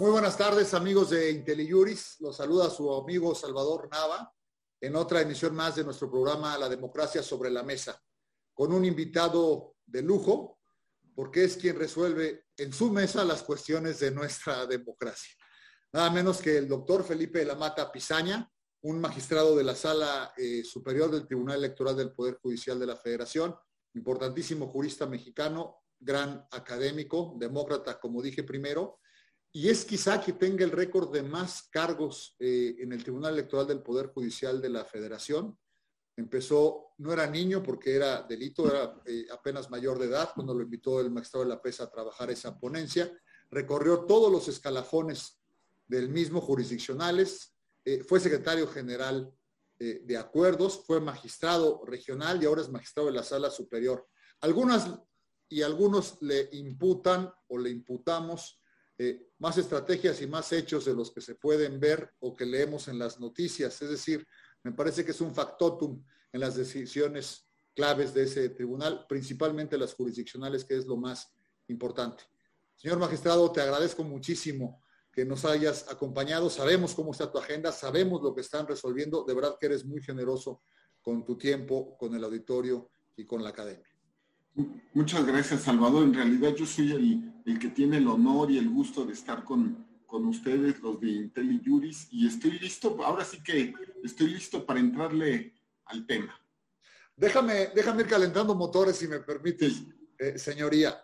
Muy buenas tardes, amigos de IntelliJuris. Los saluda su amigo Salvador Nava en otra emisión más de nuestro programa La Democracia sobre la Mesa, con un invitado de lujo, porque es quien resuelve en su mesa las cuestiones de nuestra democracia. Nada menos que el doctor Felipe de la Mata Pizaña, un magistrado de la Sala eh, Superior del Tribunal Electoral del Poder Judicial de la Federación, importantísimo jurista mexicano, gran académico, demócrata, como dije primero, y es quizá que tenga el récord de más cargos eh, en el Tribunal Electoral del Poder Judicial de la Federación. Empezó, no era niño porque era delito, era eh, apenas mayor de edad cuando lo invitó el magistrado de la PESA a trabajar esa ponencia. Recorrió todos los escalafones del mismo jurisdiccionales, eh, fue secretario general de acuerdos, fue magistrado regional y ahora es magistrado de la sala superior. Algunas y algunos le imputan o le imputamos eh, más estrategias y más hechos de los que se pueden ver o que leemos en las noticias. Es decir, me parece que es un factotum en las decisiones claves de ese tribunal, principalmente las jurisdiccionales, que es lo más importante. Señor magistrado, te agradezco muchísimo que nos hayas acompañado. Sabemos cómo está tu agenda, sabemos lo que están resolviendo. De verdad que eres muy generoso con tu tiempo, con el auditorio y con la academia. Muchas gracias, Salvador. En realidad yo soy el, que tiene el honor y el gusto de estar con, con ustedes, los de IntelliJuris, y estoy listo, ahora sí que estoy listo para entrarle al tema. Déjame, déjame ir calentando motores, si me permites, eh, señoría.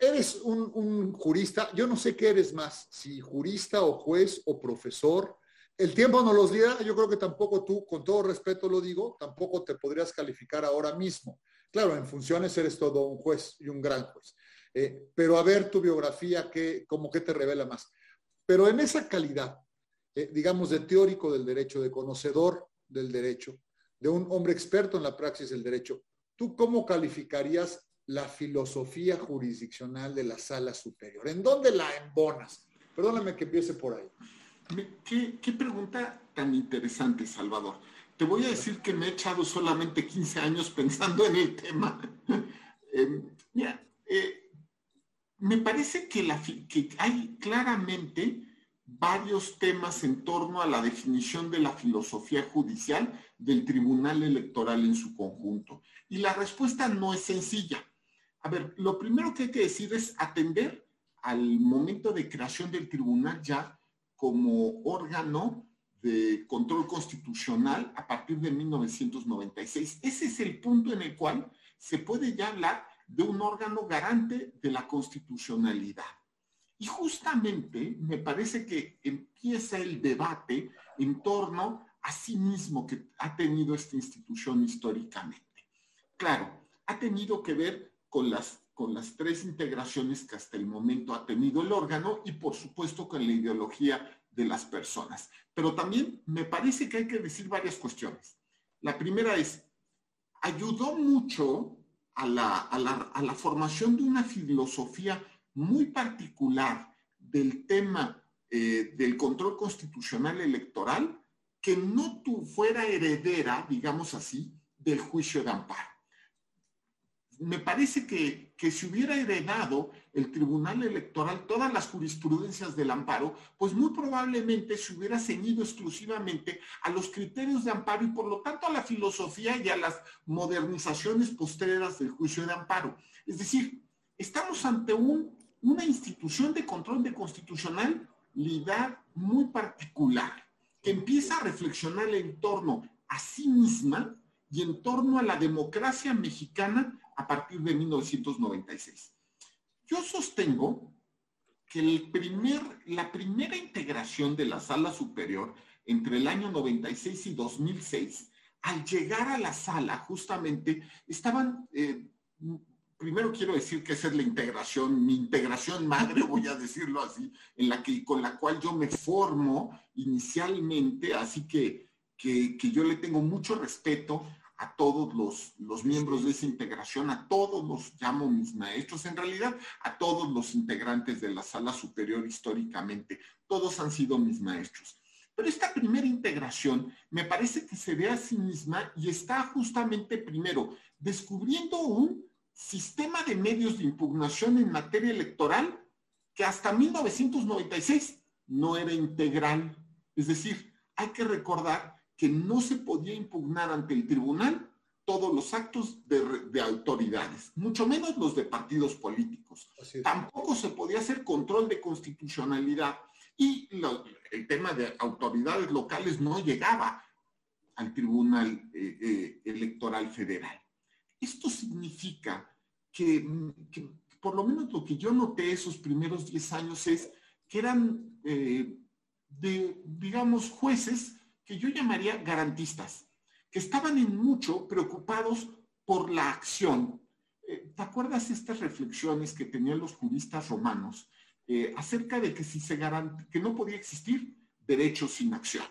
Eres un, un, jurista, yo no sé qué eres más, si jurista o juez o profesor. El tiempo no los dirá, yo creo que tampoco tú, con todo respeto lo digo, tampoco te podrías calificar ahora mismo. Claro, en funciones eres todo un juez y un gran juez. Eh, pero a ver tu biografía, que, como que te revela más. Pero en esa calidad, eh, digamos, de teórico del derecho, de conocedor del derecho, de un hombre experto en la praxis del derecho, ¿tú cómo calificarías la filosofía jurisdiccional de la sala superior? ¿En dónde la embonas? Perdóname que empiece por ahí. ¿Qué, qué pregunta tan interesante, Salvador? Te voy a decir que me he echado solamente 15 años pensando en el tema. Em, eh, me parece que, la, que hay claramente varios temas en torno a la definición de la filosofía judicial del Tribunal Electoral en su conjunto. Y la respuesta no es sencilla. A ver, lo primero que hay que decir es atender al momento de creación del tribunal ya como órgano de control constitucional a partir de 1996. Ese es el punto en el cual se puede ya hablar de un órgano garante de la constitucionalidad. Y justamente me parece que empieza el debate en torno a sí mismo que ha tenido esta institución históricamente. Claro, ha tenido que ver con las, con las tres integraciones que hasta el momento ha tenido el órgano y por supuesto con la ideología de las personas. Pero también me parece que hay que decir varias cuestiones. La primera es, ayudó mucho a la, a la, formación de una filosofía muy particular del tema eh, del control constitucional electoral que no tu, fuera heredera, digamos así, del juicio de amparo me parece que, que si hubiera heredado el Tribunal Electoral todas las jurisprudencias del amparo, pues muy probablemente se hubiera ceñido exclusivamente a los criterios de amparo y por lo tanto a la filosofía y a las modernizaciones postreras del juicio de amparo. Es decir, estamos ante un, una institución de control de constitucionalidad muy particular que empieza a reflexionar en torno a sí misma y en torno a la democracia mexicana a partir de 1996. Yo sostengo que la primera integración de la sala superior entre el año 96 y 2006, al llegar a la sala, justamente estaban, eh, primero quiero decir que esa es la integración, mi integración madre, voy a decirlo así, en la que, con la cual yo me formo inicialmente, así que, que yo le tengo mucho respeto a todos los, los, miembros de esa integración, a todos los llamo mis maestros, en realidad a todos los integrantes de la sala superior históricamente, todos han sido mis maestros. Pero esta primera integración me parece que se ve a sí misma y está justamente primero descubriendo un sistema de medios de impugnación en materia electoral que hasta 1996 no era integral. Es decir, hay que recordar que no se podía impugnar ante el tribunal todos los actos de, autoridades, mucho menos los de partidos políticos. Tampoco se podía hacer control de constitucionalidad y el tema de autoridades locales no llegaba al Tribunal eh, eh, Electoral Federal. Esto significa que, por lo menos lo que yo noté esos primeros 10 años es que eran, eh, de, digamos, jueces que yo llamaría garantistas, que estaban en mucho preocupados por la acción. ¿Te acuerdas estas reflexiones que tenían los juristas romanos eh, acerca de que si se que no podía existir derecho sin acción.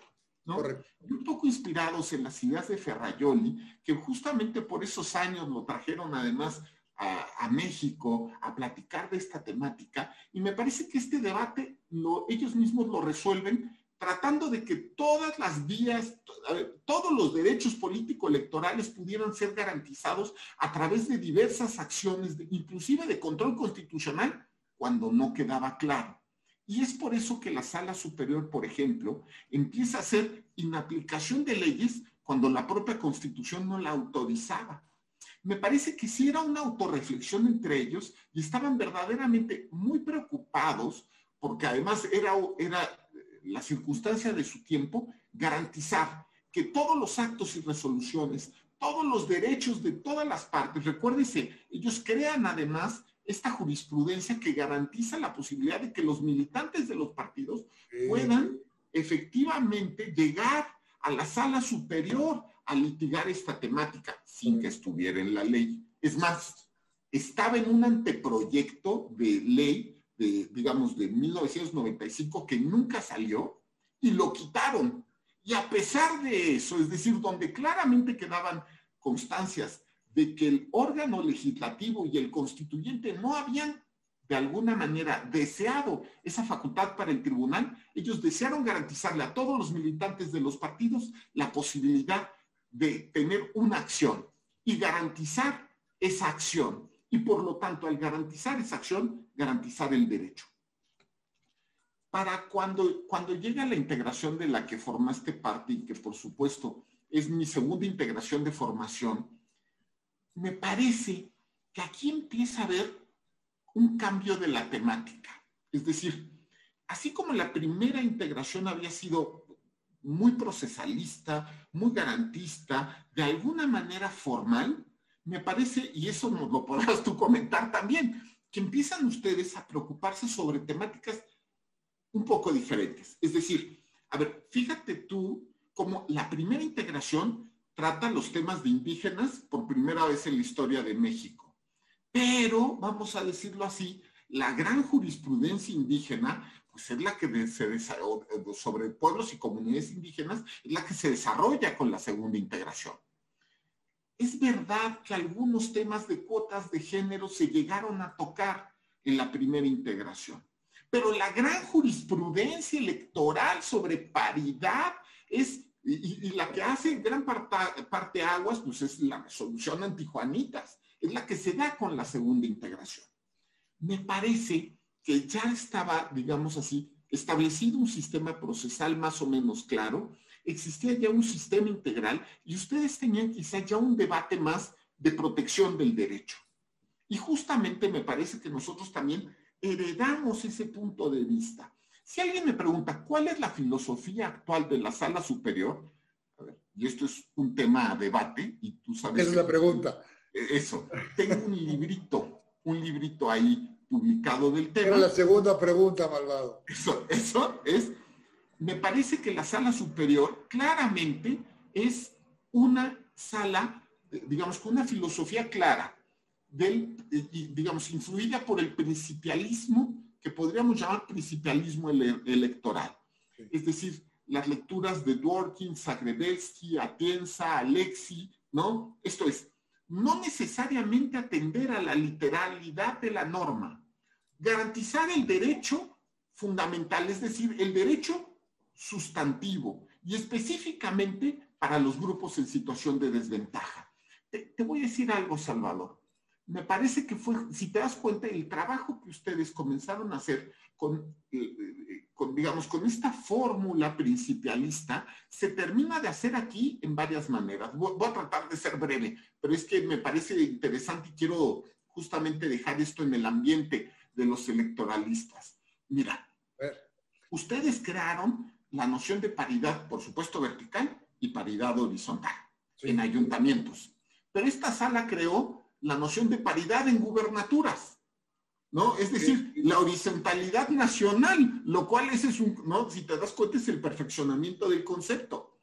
¿no? Y un poco inspirados en las ideas de Ferrayoli, que justamente por esos años lo trajeron además a, México a platicar de esta temática, y me parece que este debate lo, ellos mismos lo resuelven tratando de que todas las vías, todos los derechos político-electorales pudieran ser garantizados a través de diversas acciones, inclusive de control constitucional, cuando no quedaba claro. Y es por eso que la sala superior, por ejemplo, empieza a hacer inaplicación de leyes cuando la propia constitución no la autorizaba. Me parece que sí era una autorreflexión entre ellos y estaban verdaderamente muy preocupados porque además era, era la circunstancia de su tiempo garantizar que todos los actos y resoluciones, todos los derechos de todas las partes, recuérdese, ellos crean además esta jurisprudencia que garantiza la posibilidad de que los militantes de los partidos puedan efectivamente llegar a la sala superior a litigar esta temática sin que estuviera en la ley. Es más, estaba en un anteproyecto de ley de, digamos, de 1995 que nunca salió y lo quitaron. Y a pesar de eso, es decir, donde claramente quedaban constancias de que el órgano legislativo y el constituyente no habían de alguna manera deseado esa facultad para el tribunal, ellos desearon garantizarle a todos los militantes de los partidos la posibilidad de tener una acción y garantizar esa acción. Y por lo tanto, al garantizar esa acción, garantizar el derecho. Para cuando, cuando llega la integración de la que formaste parte y que por supuesto es mi segunda integración de formación, me parece que aquí empieza a haber un cambio de la temática. Es decir, así como la primera integración había sido muy procesalista, muy garantista, de alguna manera formal, me parece, y eso nos lo podrás tú comentar también, que empiezan ustedes a preocuparse sobre temáticas un poco diferentes. Es decir, a ver, fíjate tú como la primera integración trata los temas de indígenas por primera vez en la historia de México. Pero, vamos a decirlo así, la gran jurisprudencia indígena, pues es la que se sobre pueblos y comunidades indígenas, es la que se desarrolla con la segunda integración. Es verdad que algunos temas de cuotas de género se llegaron a tocar en la primera integración, pero la gran jurisprudencia electoral sobre paridad es y, la que hace gran parte, aguas, pues es la resolución antijuanitas, es la que se da con la segunda integración. Me parece que ya estaba, digamos así, establecido un sistema procesal más o menos claro, existía ya un sistema integral y ustedes tenían quizá ya un debate más de protección del derecho. Y justamente me parece que nosotros también heredamos ese punto de vista. Si alguien me pregunta cuál es la filosofía actual de la sala superior, y esto es un tema a debate, y tú sabes. Esa es la pregunta. E-, eso. Tengo un librito, un librito ahí publicado del tema. Era la segunda pregunta, malvado. Eso, eso es. Me parece que la sala superior claramente es una sala, digamos, con una filosofía clara, del, digamos, influida por el principialismo que podríamos llamar principalismo electoral. Es decir, las lecturas de Dworkin, Zagrebelsky, Atienza, Alexi, ¿no? Esto es, no necesariamente atender a la literalidad de la norma, garantizar el derecho fundamental, es decir, el derecho sustantivo y específicamente para los grupos en situación de desventaja. te voy a decir algo, Salvador. me parece que fue, si te das cuenta, el trabajo que ustedes comenzaron a hacer con, eh, eh, con digamos, con esta fórmula principalista, se termina de hacer aquí en varias maneras. Voy, a tratar de ser breve, pero es que me parece interesante y quiero justamente dejar esto en el ambiente de los electoralistas. Mira, ustedes crearon la noción de paridad, por supuesto, vertical y paridad horizontal en ayuntamientos. Pero esta sala creó la noción de paridad en gubernaturas, ¿no? Es decir, la horizontalidad nacional, lo cual ese es un, ¿no? Si te das cuenta, es el perfeccionamiento del concepto.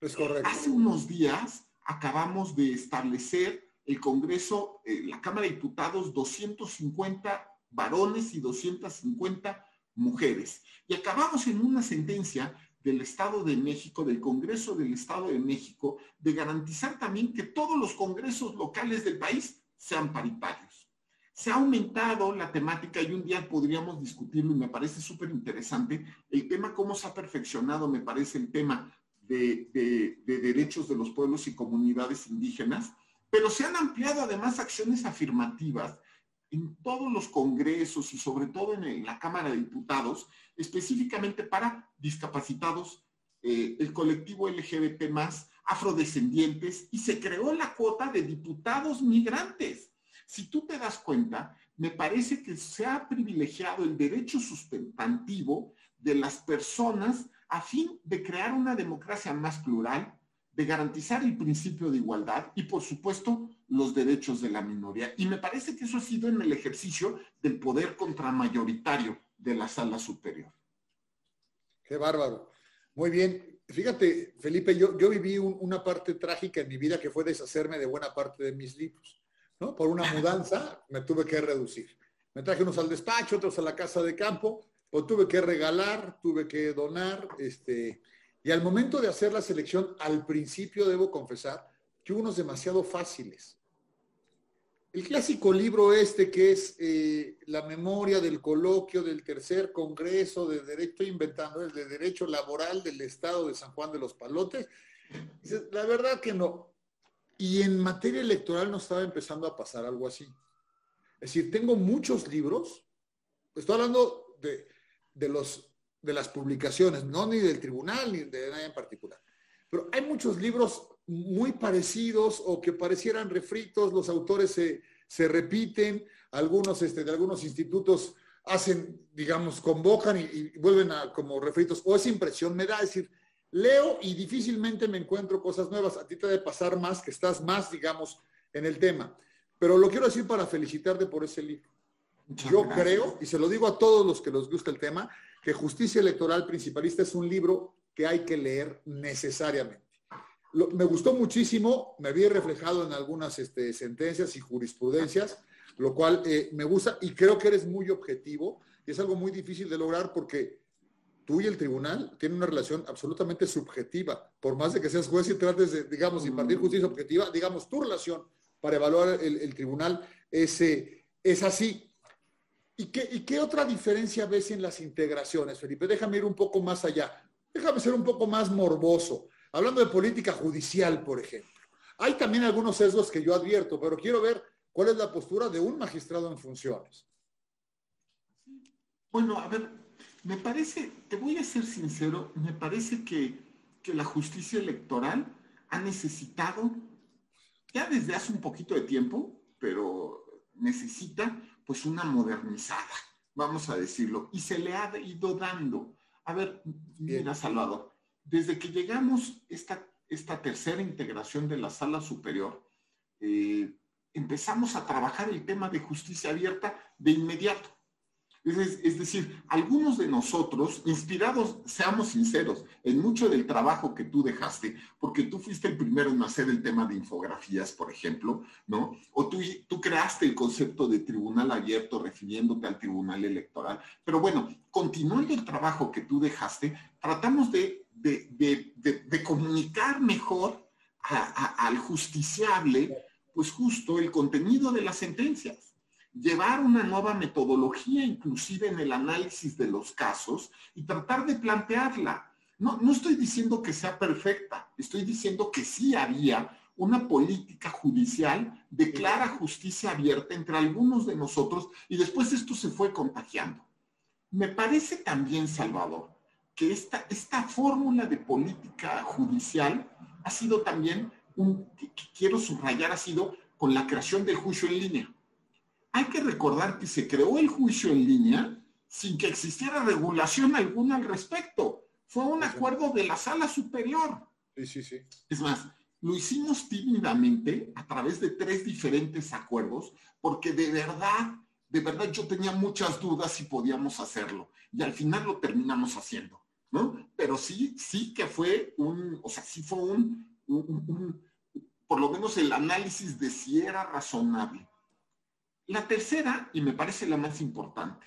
Es correcto. Hace unos días acabamos de establecer el Congreso, eh, la Cámara de Diputados, 250 varones y 250 mujeres. Y acabamos en una sentencia del Estado de México, del Congreso del Estado de México, de garantizar también que todos los congresos locales del país sean paritarios. Se ha aumentado la temática y un día podríamos discutirlo y me parece súper interesante el tema, cómo se ha perfeccionado, me parece el tema de, de derechos de los pueblos y comunidades indígenas, pero se han ampliado además acciones afirmativas en todos los congresos y sobre todo en, la Cámara de Diputados, específicamente para discapacitados, eh, el colectivo LGBT más, afrodescendientes, y se creó la cuota de diputados migrantes. Si tú te das cuenta, me parece que se ha privilegiado el derecho sustantivo de las personas a fin de crear una democracia más plural, de garantizar el principio de igualdad y, por supuesto, los derechos de la minoría. Y me parece que eso ha sido en el ejercicio del poder contramayoritario de la sala superior. Qué bárbaro. Muy bien. Fíjate, Felipe, yo, yo viví una parte trágica en mi vida que fue deshacerme de buena parte de mis libros. ¿no? Por una mudanza me tuve que reducir. Me traje unos al despacho, otros a la casa de campo, o tuve que regalar, tuve que donar, este, y al momento de hacer la selección, al principio debo confesar que unos demasiado fáciles. El clásico libro este que es eh, la memoria del coloquio del tercer congreso de derecho, inventando, el de derecho laboral del estado de San Juan de los Palotes, la verdad que no. Y en materia electoral no estaba empezando a pasar algo así. Es decir, tengo muchos libros, estoy hablando de, de los de las publicaciones, no ni del tribunal ni de nadie en particular. Pero hay muchos libros muy parecidos o que parecieran refritos, los autores se, se repiten, algunos este, de algunos institutos hacen, digamos, convocan y, vuelven a como refritos, o esa impresión me da, decir, leo y difícilmente me encuentro cosas nuevas, a ti te debe pasar más, que estás más, digamos, en el tema. Pero lo quiero decir para felicitarte por ese libro. Yo creo, y se lo digo a todos los que les gusta el tema, que Justicia Electoral Principalista es un libro que hay que leer necesariamente. me gustó muchísimo, me vi reflejado en algunas este, sentencias y jurisprudencias, lo cual eh, me gusta y creo que eres muy objetivo y es algo muy difícil de lograr porque tú y el tribunal tienen una relación absolutamente subjetiva. Por más de que seas juez y trates de, digamos, impartir justicia objetiva, digamos, tu relación para evaluar el, tribunal es, es así. ¿Y qué, otra diferencia ves en las integraciones, Felipe? Déjame ir un poco más allá. Déjame ser un poco más morboso. Hablando de política judicial, por ejemplo. Hay también algunos sesgos que yo advierto, pero quiero ver cuál es la postura de un magistrado en funciones. Bueno, a ver, me parece, te voy a ser sincero, me parece que, que la justicia electoral ha necesitado, ya desde hace un poquito de tiempo, pero necesita pues una modernizada, vamos a decirlo, y se le ha ido dando. A ver, mira, Salvador, desde que llegamos esta, esta tercera integración de la sala superior, eh, empezamos a trabajar el tema de justicia abierta de inmediato. Es, decir, algunos de nosotros, inspirados, seamos sinceros, en mucho del trabajo que tú dejaste, porque tú fuiste el primero en hacer el tema de infografías, por ejemplo, ¿no? O tú, creaste el concepto de tribunal abierto refiriéndote al tribunal electoral. Pero bueno, continuando el trabajo que tú dejaste, tratamos de, comunicar mejor al justiciable, pues justo el contenido de las sentencias llevar una nueva metodología inclusive en el análisis de los casos y tratar de plantearla. No, no estoy diciendo que sea perfecta, estoy diciendo que sí había una política judicial de clara justicia abierta entre algunos de nosotros y después esto se fue contagiando. Me parece también, Salvador, que esta, esta fórmula de política judicial ha sido también, un, que quiero subrayar, ha sido con la creación del juicio en línea. Hay que recordar que se creó el juicio en línea sin que existiera regulación alguna al respecto. Fue un acuerdo de la sala superior. Sí, sí, sí. Es más, lo hicimos tímidamente a través de tres diferentes acuerdos, porque de verdad, de verdad yo tenía muchas dudas si podíamos hacerlo. Y al final lo terminamos haciendo, ¿no? Pero sí, sí que fue un, o sea, sí fue un, por lo menos el análisis de si era razonable. La tercera, y me parece la más importante,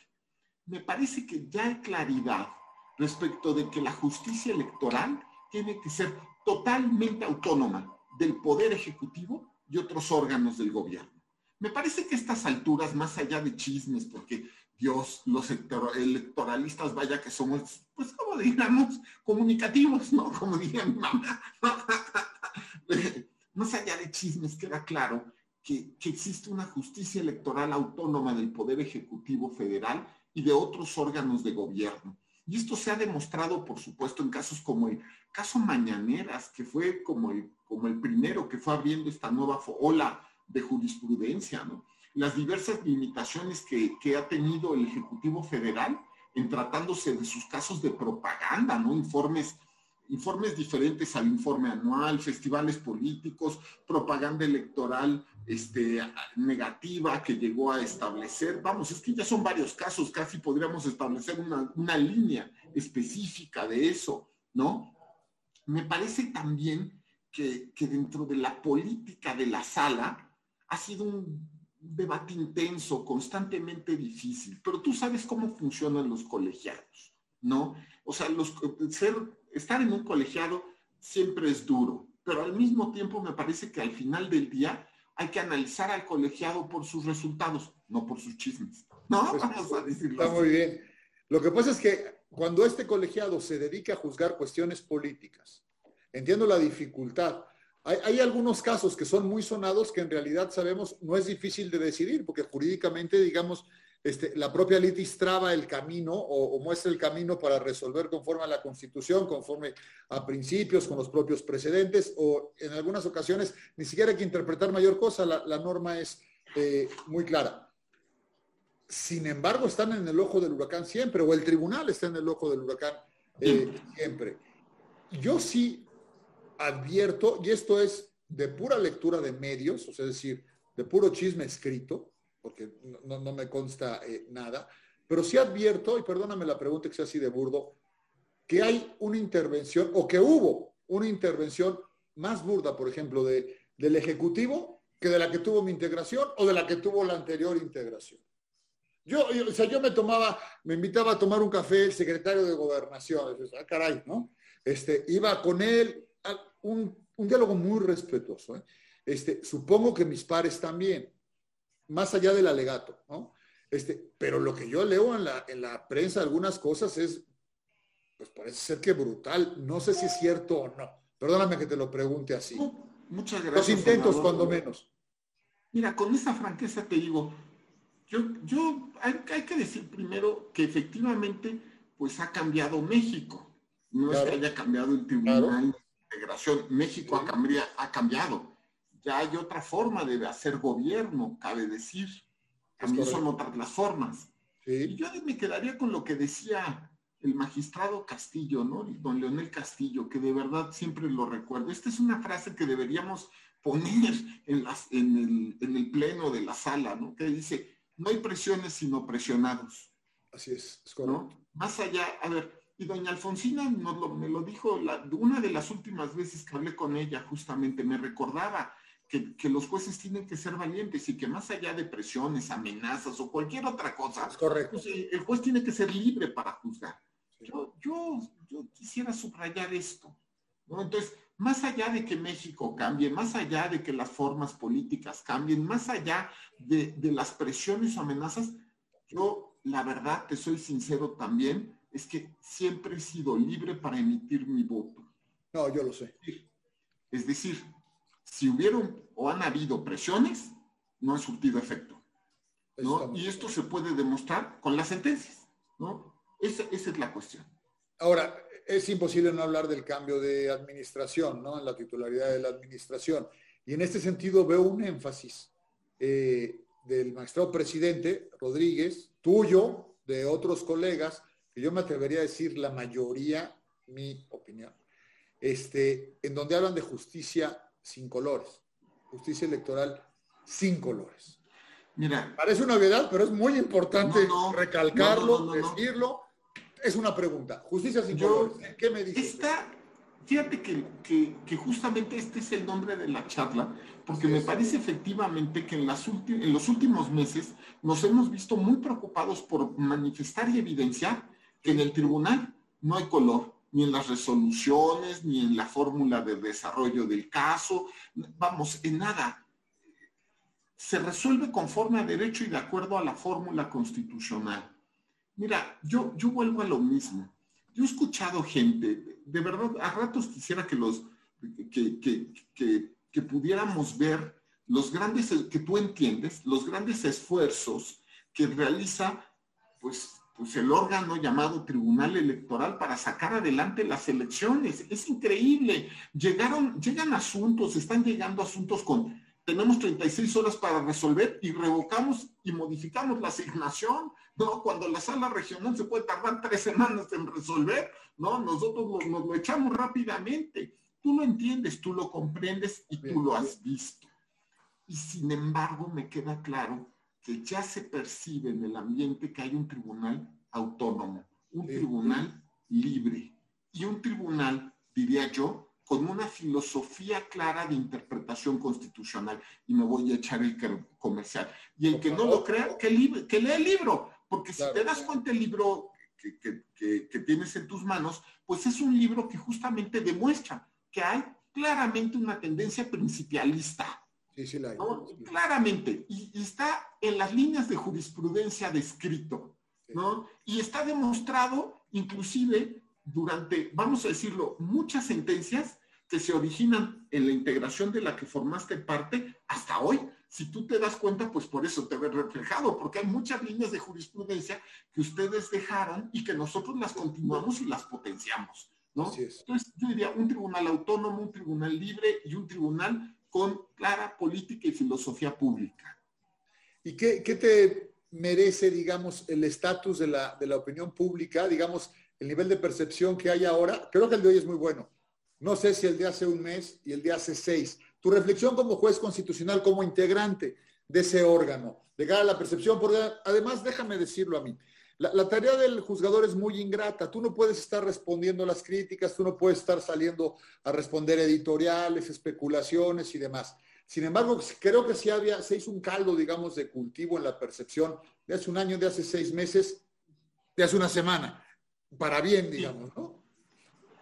me parece que ya hay claridad respecto de que la justicia electoral tiene que ser totalmente autónoma del Poder Ejecutivo y otros órganos del gobierno. Me parece que a estas alturas, más allá de chismes, porque Dios, los electoralistas, vaya que somos, pues como digamos, comunicativos, ¿no? Como diría mi mamá. más allá de chismes, queda claro que, existe una justicia electoral autónoma del Poder Ejecutivo Federal y de otros órganos de gobierno. Y esto se ha demostrado, por supuesto, en casos como el caso Mañaneras, que fue como el, primero que fue abriendo esta nueva ola de jurisprudencia, ¿no? Las diversas limitaciones que, que ha tenido el Ejecutivo Federal en tratándose de sus casos de propaganda, ¿no? Informes informes diferentes al informe anual, festivales políticos, propaganda electoral este, negativa que llegó a establecer. Vamos, es que ya son varios casos, casi podríamos establecer una, línea específica de eso, ¿no? Me parece también que, que dentro de la política de la sala ha sido un debate intenso, constantemente difícil, pero tú sabes cómo funcionan los colegiados, ¿no? O sea, los, ser estar en un colegiado siempre es duro, pero al mismo tiempo me parece que al final del día hay que analizar al colegiado por sus resultados, no por sus chismes. No, pues, vamos a decirlo. Está muy bien. Lo que pasa es que cuando este colegiado se dedica a juzgar cuestiones políticas, entiendo la dificultad. Hay, hay, algunos casos que son muy sonados que en realidad sabemos no es difícil de decidir, porque jurídicamente, digamos, este, la propia litis traba el camino o, muestra el camino para resolver conforme a la Constitución, conforme a principios, con los propios precedentes, o en algunas ocasiones ni siquiera hay que interpretar mayor cosa, la, norma es eh, muy clara. Sin embargo, están en el ojo del huracán siempre, o el tribunal está en el ojo del huracán eh, siempre. Yo sí advierto, y esto es de pura lectura de medios, o sea, es decir, de puro chisme escrito, porque no, me consta eh, nada, pero sí advierto, y perdóname la pregunta que sea así de burdo, que hay una intervención, o que hubo una intervención más burda, por ejemplo, de, del Ejecutivo que de la que tuvo mi integración o de la que tuvo la anterior integración. Yo, o sea, yo me tomaba, me invitaba a tomar un café el secretario de Gobernación, ah, caray, ¿no? Este, iba con él, un, un diálogo muy respetuoso. ¿eh? Este, supongo que mis pares también más allá del alegato, ¿no? Este, pero lo que yo leo en la, en la prensa, algunas cosas es, pues parece ser que brutal. No sé si es cierto o no. Perdóname que te lo pregunte así. muchas gracias. Los intentos, cuando menos. Mira, con esa franqueza te digo, yo, yo hay, que decir primero que efectivamente, pues ha cambiado México. No es que haya cambiado el Tribunal de Integración. México ha, ha cambiado ya hay otra forma de hacer gobierno, cabe decir. También son otras las formas. Y yo me quedaría con lo que decía el magistrado Castillo, ¿no? Don Leonel Castillo, que de verdad siempre lo recuerdo. Esta es una frase que deberíamos poner en, las, en, el, pleno de la sala, ¿no? Que dice, no hay presiones sino presionados. Así es, es correcto. Más allá, a ver, y doña Alfonsina me lo dijo una de las últimas veces que hablé con ella, justamente, me recordaba que, los jueces tienen que ser valientes y que más allá de presiones, amenazas o cualquier otra cosa, correcto. Pues, el juez tiene que ser libre para juzgar. Yo, yo, quisiera subrayar esto. ¿no? Entonces, más allá de que México cambie, más allá de que las formas políticas cambien, más allá de, de las presiones o amenazas, yo, la verdad, te soy sincero también, es que siempre he sido libre para emitir mi voto. No, yo lo sé. Es decir, si hubieron o han habido presiones, no ha surtido efecto. ¿no? Y esto se puede demostrar con las sentencias, ¿no? Esa, esa, es la cuestión. Ahora, es imposible no hablar del cambio de administración, ¿no? En la titularidad de la administración. Y en este sentido veo un énfasis eh, del magistrado presidente Rodríguez, tuyo, de otros colegas, que yo me atrevería a decir la mayoría, mi opinión, este, en donde hablan de justicia sin colores, justicia electoral sin colores. Mira. Parece una obviedad, pero es muy importante recalcarlo, decirlo. Es una pregunta. Justicia sin colores. ¿Qué me dices? fíjate que, justamente este es el nombre de la charla, porque me parece efectivamente que en, las en los últimos meses nos hemos visto muy preocupados por manifestar y evidenciar que en el tribunal no hay color, ni en las resoluciones, ni en la fórmula de desarrollo del caso, vamos, en nada. Se resuelve conforme a derecho y de acuerdo a la fórmula constitucional. Mira, yo, yo vuelvo a lo mismo. Yo he escuchado gente, de verdad, a ratos quisiera que los, que, que, que pudiéramos ver los grandes, que tú entiendes, los grandes esfuerzos que realiza, pues, pues el órgano llamado Tribunal Electoral para sacar adelante las elecciones. Es increíble. Llegaron, llegan asuntos, están llegando asuntos con, tenemos 36 horas para resolver y revocamos y modificamos la asignación, ¿no? Cuando la sala regional se puede tardar tres semanas en resolver, ¿no? Nosotros nos, lo echamos rápidamente. Tú lo entiendes, tú lo comprendes y tú lo has visto. Y sin embargo, me queda claro que ya se percibe en el ambiente que hay un tribunal autónomo, un tribunal libre. Y un tribunal, diría yo, con una filosofía clara de interpretación constitucional. Y me voy a echar el comercial. Y el que no lo crea, que, que lea el libro, porque si te das cuenta el libro que, tienes en tus manos, pues es un libro que justamente demuestra que hay claramente una tendencia principialista Claramente, y, está en las líneas de jurisprudencia descrito, ¿no? Y está demostrado, inclusive, durante, vamos a decirlo, muchas sentencias que se originan en la integración de la que formaste parte hasta hoy. Si tú te das cuenta, pues por eso te ves reflejado, porque hay muchas líneas de jurisprudencia que ustedes dejaron y que nosotros las continuamos y las potenciamos, ¿no? Entonces, yo diría un tribunal autónomo, un tribunal libre y un tribunal con clara política y filosofía pública. ¿Y qué, te merece, digamos, el estatus de la, de la opinión pública, digamos, el nivel de percepción que hay ahora? Creo que el de hoy es muy bueno. No sé si el de hace un mes y el de hace seis. Tu reflexión como juez constitucional, como integrante de ese órgano, cara a la percepción, porque además déjame decirlo a mí, la, tarea del juzgador es muy ingrata. Tú no puedes estar respondiendo las críticas, tú no puedes estar saliendo a responder editoriales, especulaciones y demás. Sin embargo, creo que sí había, se hizo un caldo, digamos, de cultivo en la percepción de hace un año, de hace seis meses, de hace una semana, para bien, digamos, ¿no?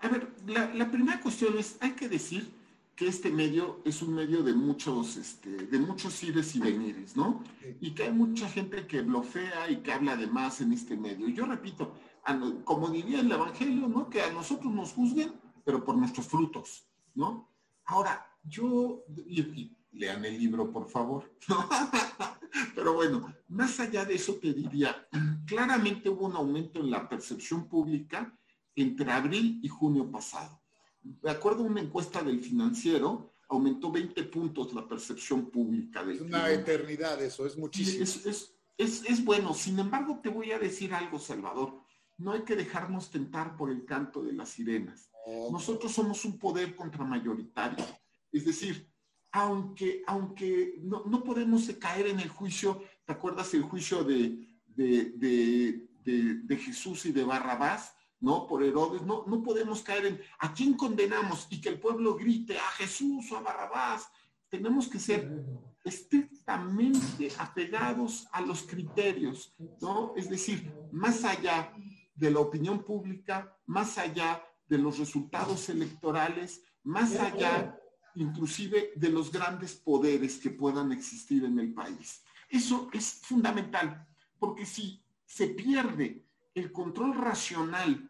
A ver, la primera cuestión es, hay que decir que este medio es un medio de muchos, este, de muchos ires y venires, ¿no? Y que hay mucha gente que blofea y que habla de más en este medio. Yo repito, como diría el Evangelio, ¿no? Que a nosotros nos juzguen, pero por nuestros frutos, ¿no? Ahora, yo, lean el libro, por favor. pero bueno, más allá de eso te diría, claramente hubo un aumento en la percepción pública entre abril y junio pasado de acuerdo a una encuesta del financiero, aumentó 20 puntos la percepción pública. Del es una eternidad eso, es muchísimo. Es, bueno, sin embargo te voy a decir algo, Salvador. No hay que dejarnos tentar por el canto de las sirenas. Nosotros somos un poder contramayoritario. Es decir, aunque, aunque no, podemos caer en el juicio, ¿te acuerdas el juicio de, de, de Jesús y de Barrabás? ¿No? Por Herodes, no, no podemos caer en a quién condenamos y que el pueblo grite a Jesús o a Barrabás. Tenemos que ser estrictamente apegados a los criterios, ¿no? Es decir, más allá de la opinión pública, más allá de los resultados electorales, más allá inclusive de los grandes poderes que puedan existir en el país. Eso es fundamental, porque si se pierde el control racional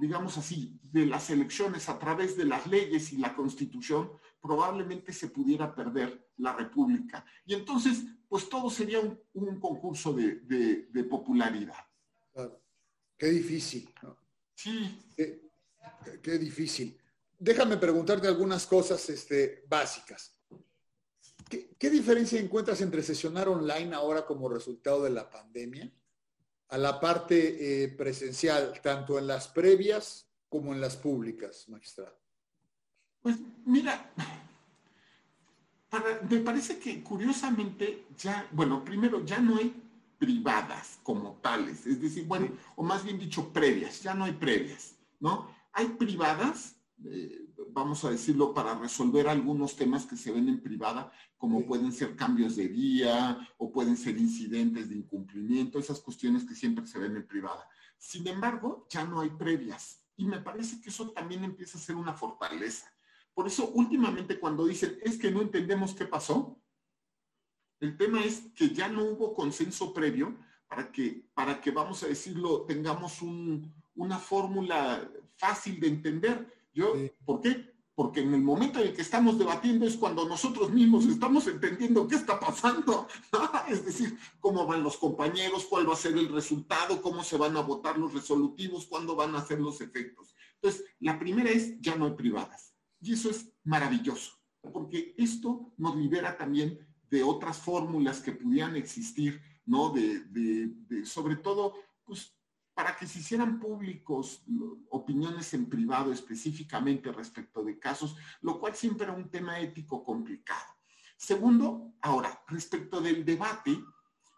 digamos así, de las elecciones a través de las leyes y la constitución, probablemente se pudiera perder la república. Y entonces, pues todo sería un, concurso de, popularidad. Qué difícil. Sí. Qué, difícil. Déjame preguntarte algunas cosas este, básicas. ¿Qué, diferencia encuentras entre sesionar online ahora como resultado de la pandemia a la parte eh, presencial, tanto en las previas como en las públicas, magistrado? Pues mira, me parece que curiosamente ya, bueno, primero ya no hay privadas como tales, es decir, bueno, o más bien dicho previas, ya no hay previas, ¿no? Hay privadas, eh, vamos a decirlo, para resolver algunos temas que se ven en privada, como pueden ser cambios de día o pueden ser incidentes de incumplimiento, esas cuestiones que siempre se ven en privada. Sin embargo, ya no hay previas. Y me parece que eso también empieza a ser una fortaleza. Por eso, últimamente, cuando dicen, es que no entendemos qué pasó, el tema es que ya no hubo consenso previo para que, para que vamos a decirlo, tengamos una fórmula fácil de entender. Yo, ¿Por qué? Porque en el momento en el que estamos debatiendo es cuando nosotros mismos estamos entendiendo qué está pasando. es decir, cómo van los compañeros, cuál va a ser el resultado, cómo se van a votar los resolutivos, cuándo van a ser los efectos. Entonces, la primera es, ya no hay privadas. Y eso es maravilloso, porque esto nos libera también de otras fórmulas que pudieran existir, ¿no? De, sobre todo, pues, para que se hicieran públicos opiniones en privado específicamente respecto de casos, lo cual siempre era un tema ético complicado. Segundo, ahora, respecto del debate,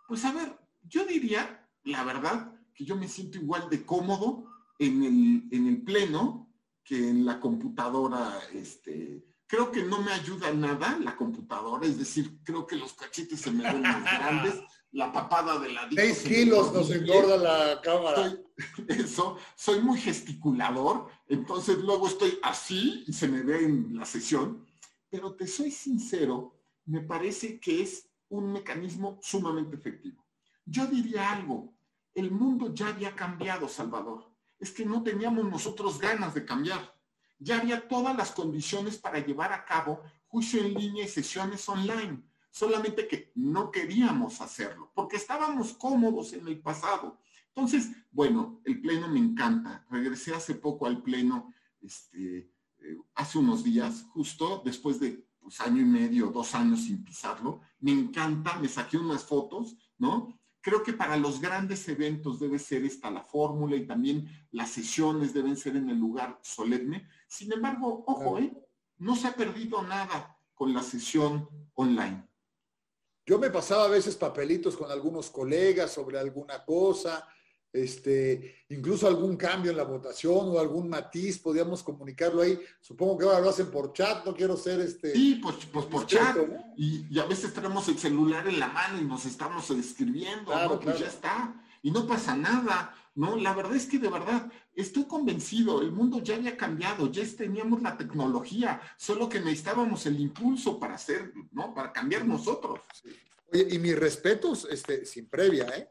pues a ver, yo diría, la verdad, que yo me siento igual de cómodo en el, en el pleno que en la computadora, este, creo que no me ayuda nada la computadora, es decir, creo que los cachetes se me ven más grandes, la papada de la... Seis kilos nos engorda la cámara. eso, soy muy gesticulador, entonces luego estoy así y se me ve en la sesión, pero te soy sincero, me parece que es un mecanismo sumamente efectivo. Yo diría algo, el mundo ya había cambiado, Salvador es que no teníamos nosotros ganas de cambiar. Ya había todas las condiciones para llevar a cabo juicio en línea y sesiones online, solamente que no queríamos hacerlo, porque estábamos cómodos en el pasado. Entonces, bueno, el pleno me encanta. Regresé hace poco al pleno, este, eh, hace unos días, justo después de pues, año y medio, dos años sin pisarlo. Me encanta, me saqué unas fotos, ¿no? Creo que para los grandes eventos debe ser esta la fórmula y también las sesiones deben ser en el lugar solemne. Sin embargo, ojo, ¿eh? no se ha perdido nada con la sesión online. Yo me pasaba a veces papelitos con algunos colegas sobre alguna cosa, este, incluso algún cambio en la votación o algún matiz, podíamos comunicarlo ahí. Supongo que ahora lo hacen por chat, no quiero ser este. Sí, pues, pues por chat. Y, a veces tenemos el celular en la mano y nos estamos escribiendo, Pues ya está. Y no pasa nada, ¿no? La verdad es que de verdad estoy convencido, el mundo ya había cambiado, ya teníamos la tecnología, solo que necesitábamos el impulso para hacer, ¿no? Para cambiar nosotros. Oye, y mis respetos, este, sin previa, ¿eh?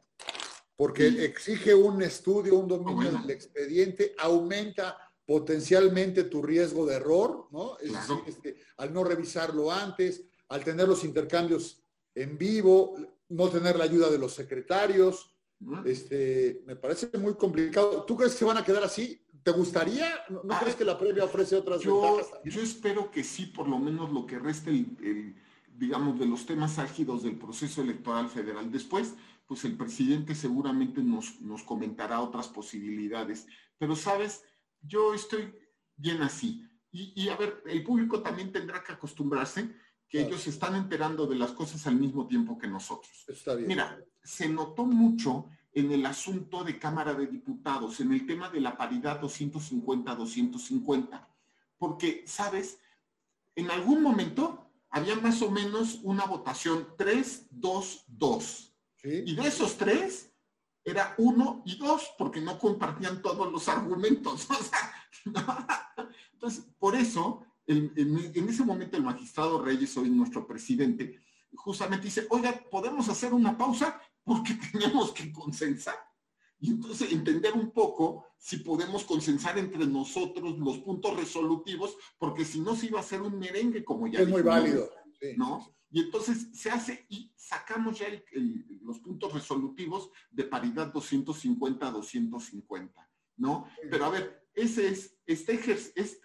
porque exige un estudio, un dominio del expediente, aumenta potencialmente tu riesgo de error, ¿no? Es decir, este, al no revisarlo antes, al tener los intercambios en vivo, no tener la ayuda de los secretarios, este, me parece muy complicado. ¿Tú crees que se van a quedar así? ¿Te gustaría? ¿No, ah, crees que la previa ofrece otras yo, ventajas? Yo espero que sí, por lo menos lo que reste, el, digamos, de los temas álgidos del proceso electoral federal. Después, pues el presidente seguramente nos, nos comentará otras posibilidades. Pero, ¿sabes? Yo estoy bien así. Y, a ver, el público también tendrá que acostumbrarse que ellos se están enterando de las cosas al mismo tiempo que nosotros. Está bien. Mira, se notó mucho en el asunto de Cámara de Diputados, en el tema de la paridad 250-250, porque, ¿sabes? En algún momento había más o menos una votación 3-2-2. Y de esos tres, era uno y dos, porque no compartían todos los argumentos. Entonces, por eso, en, ese momento el magistrado Reyes, hoy nuestro presidente, justamente dice, oiga, ¿podemos hacer una pausa? Porque tenemos que consensar. y entonces entender un poco si podemos consensar entre nosotros los puntos resolutivos, porque si no se iba a hacer un merengue como ya. Es muy válido. ¿No? Y entonces se hace y sacamos ya los puntos resolutivos de paridad 250-250, ¿no? Pero a ver, ese es, este,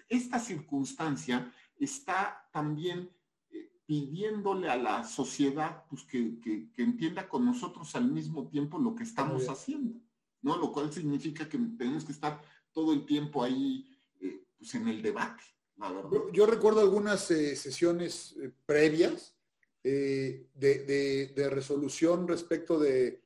esta circunstancia está también pidiéndole a la sociedad pues, que, entienda con nosotros al mismo tiempo lo que estamos haciendo, ¿no? Lo cual significa que tenemos que estar todo el tiempo ahí eh, pues, en el debate. Yo, recuerdo algunas eh, sesiones previas eh, de, resolución respecto de,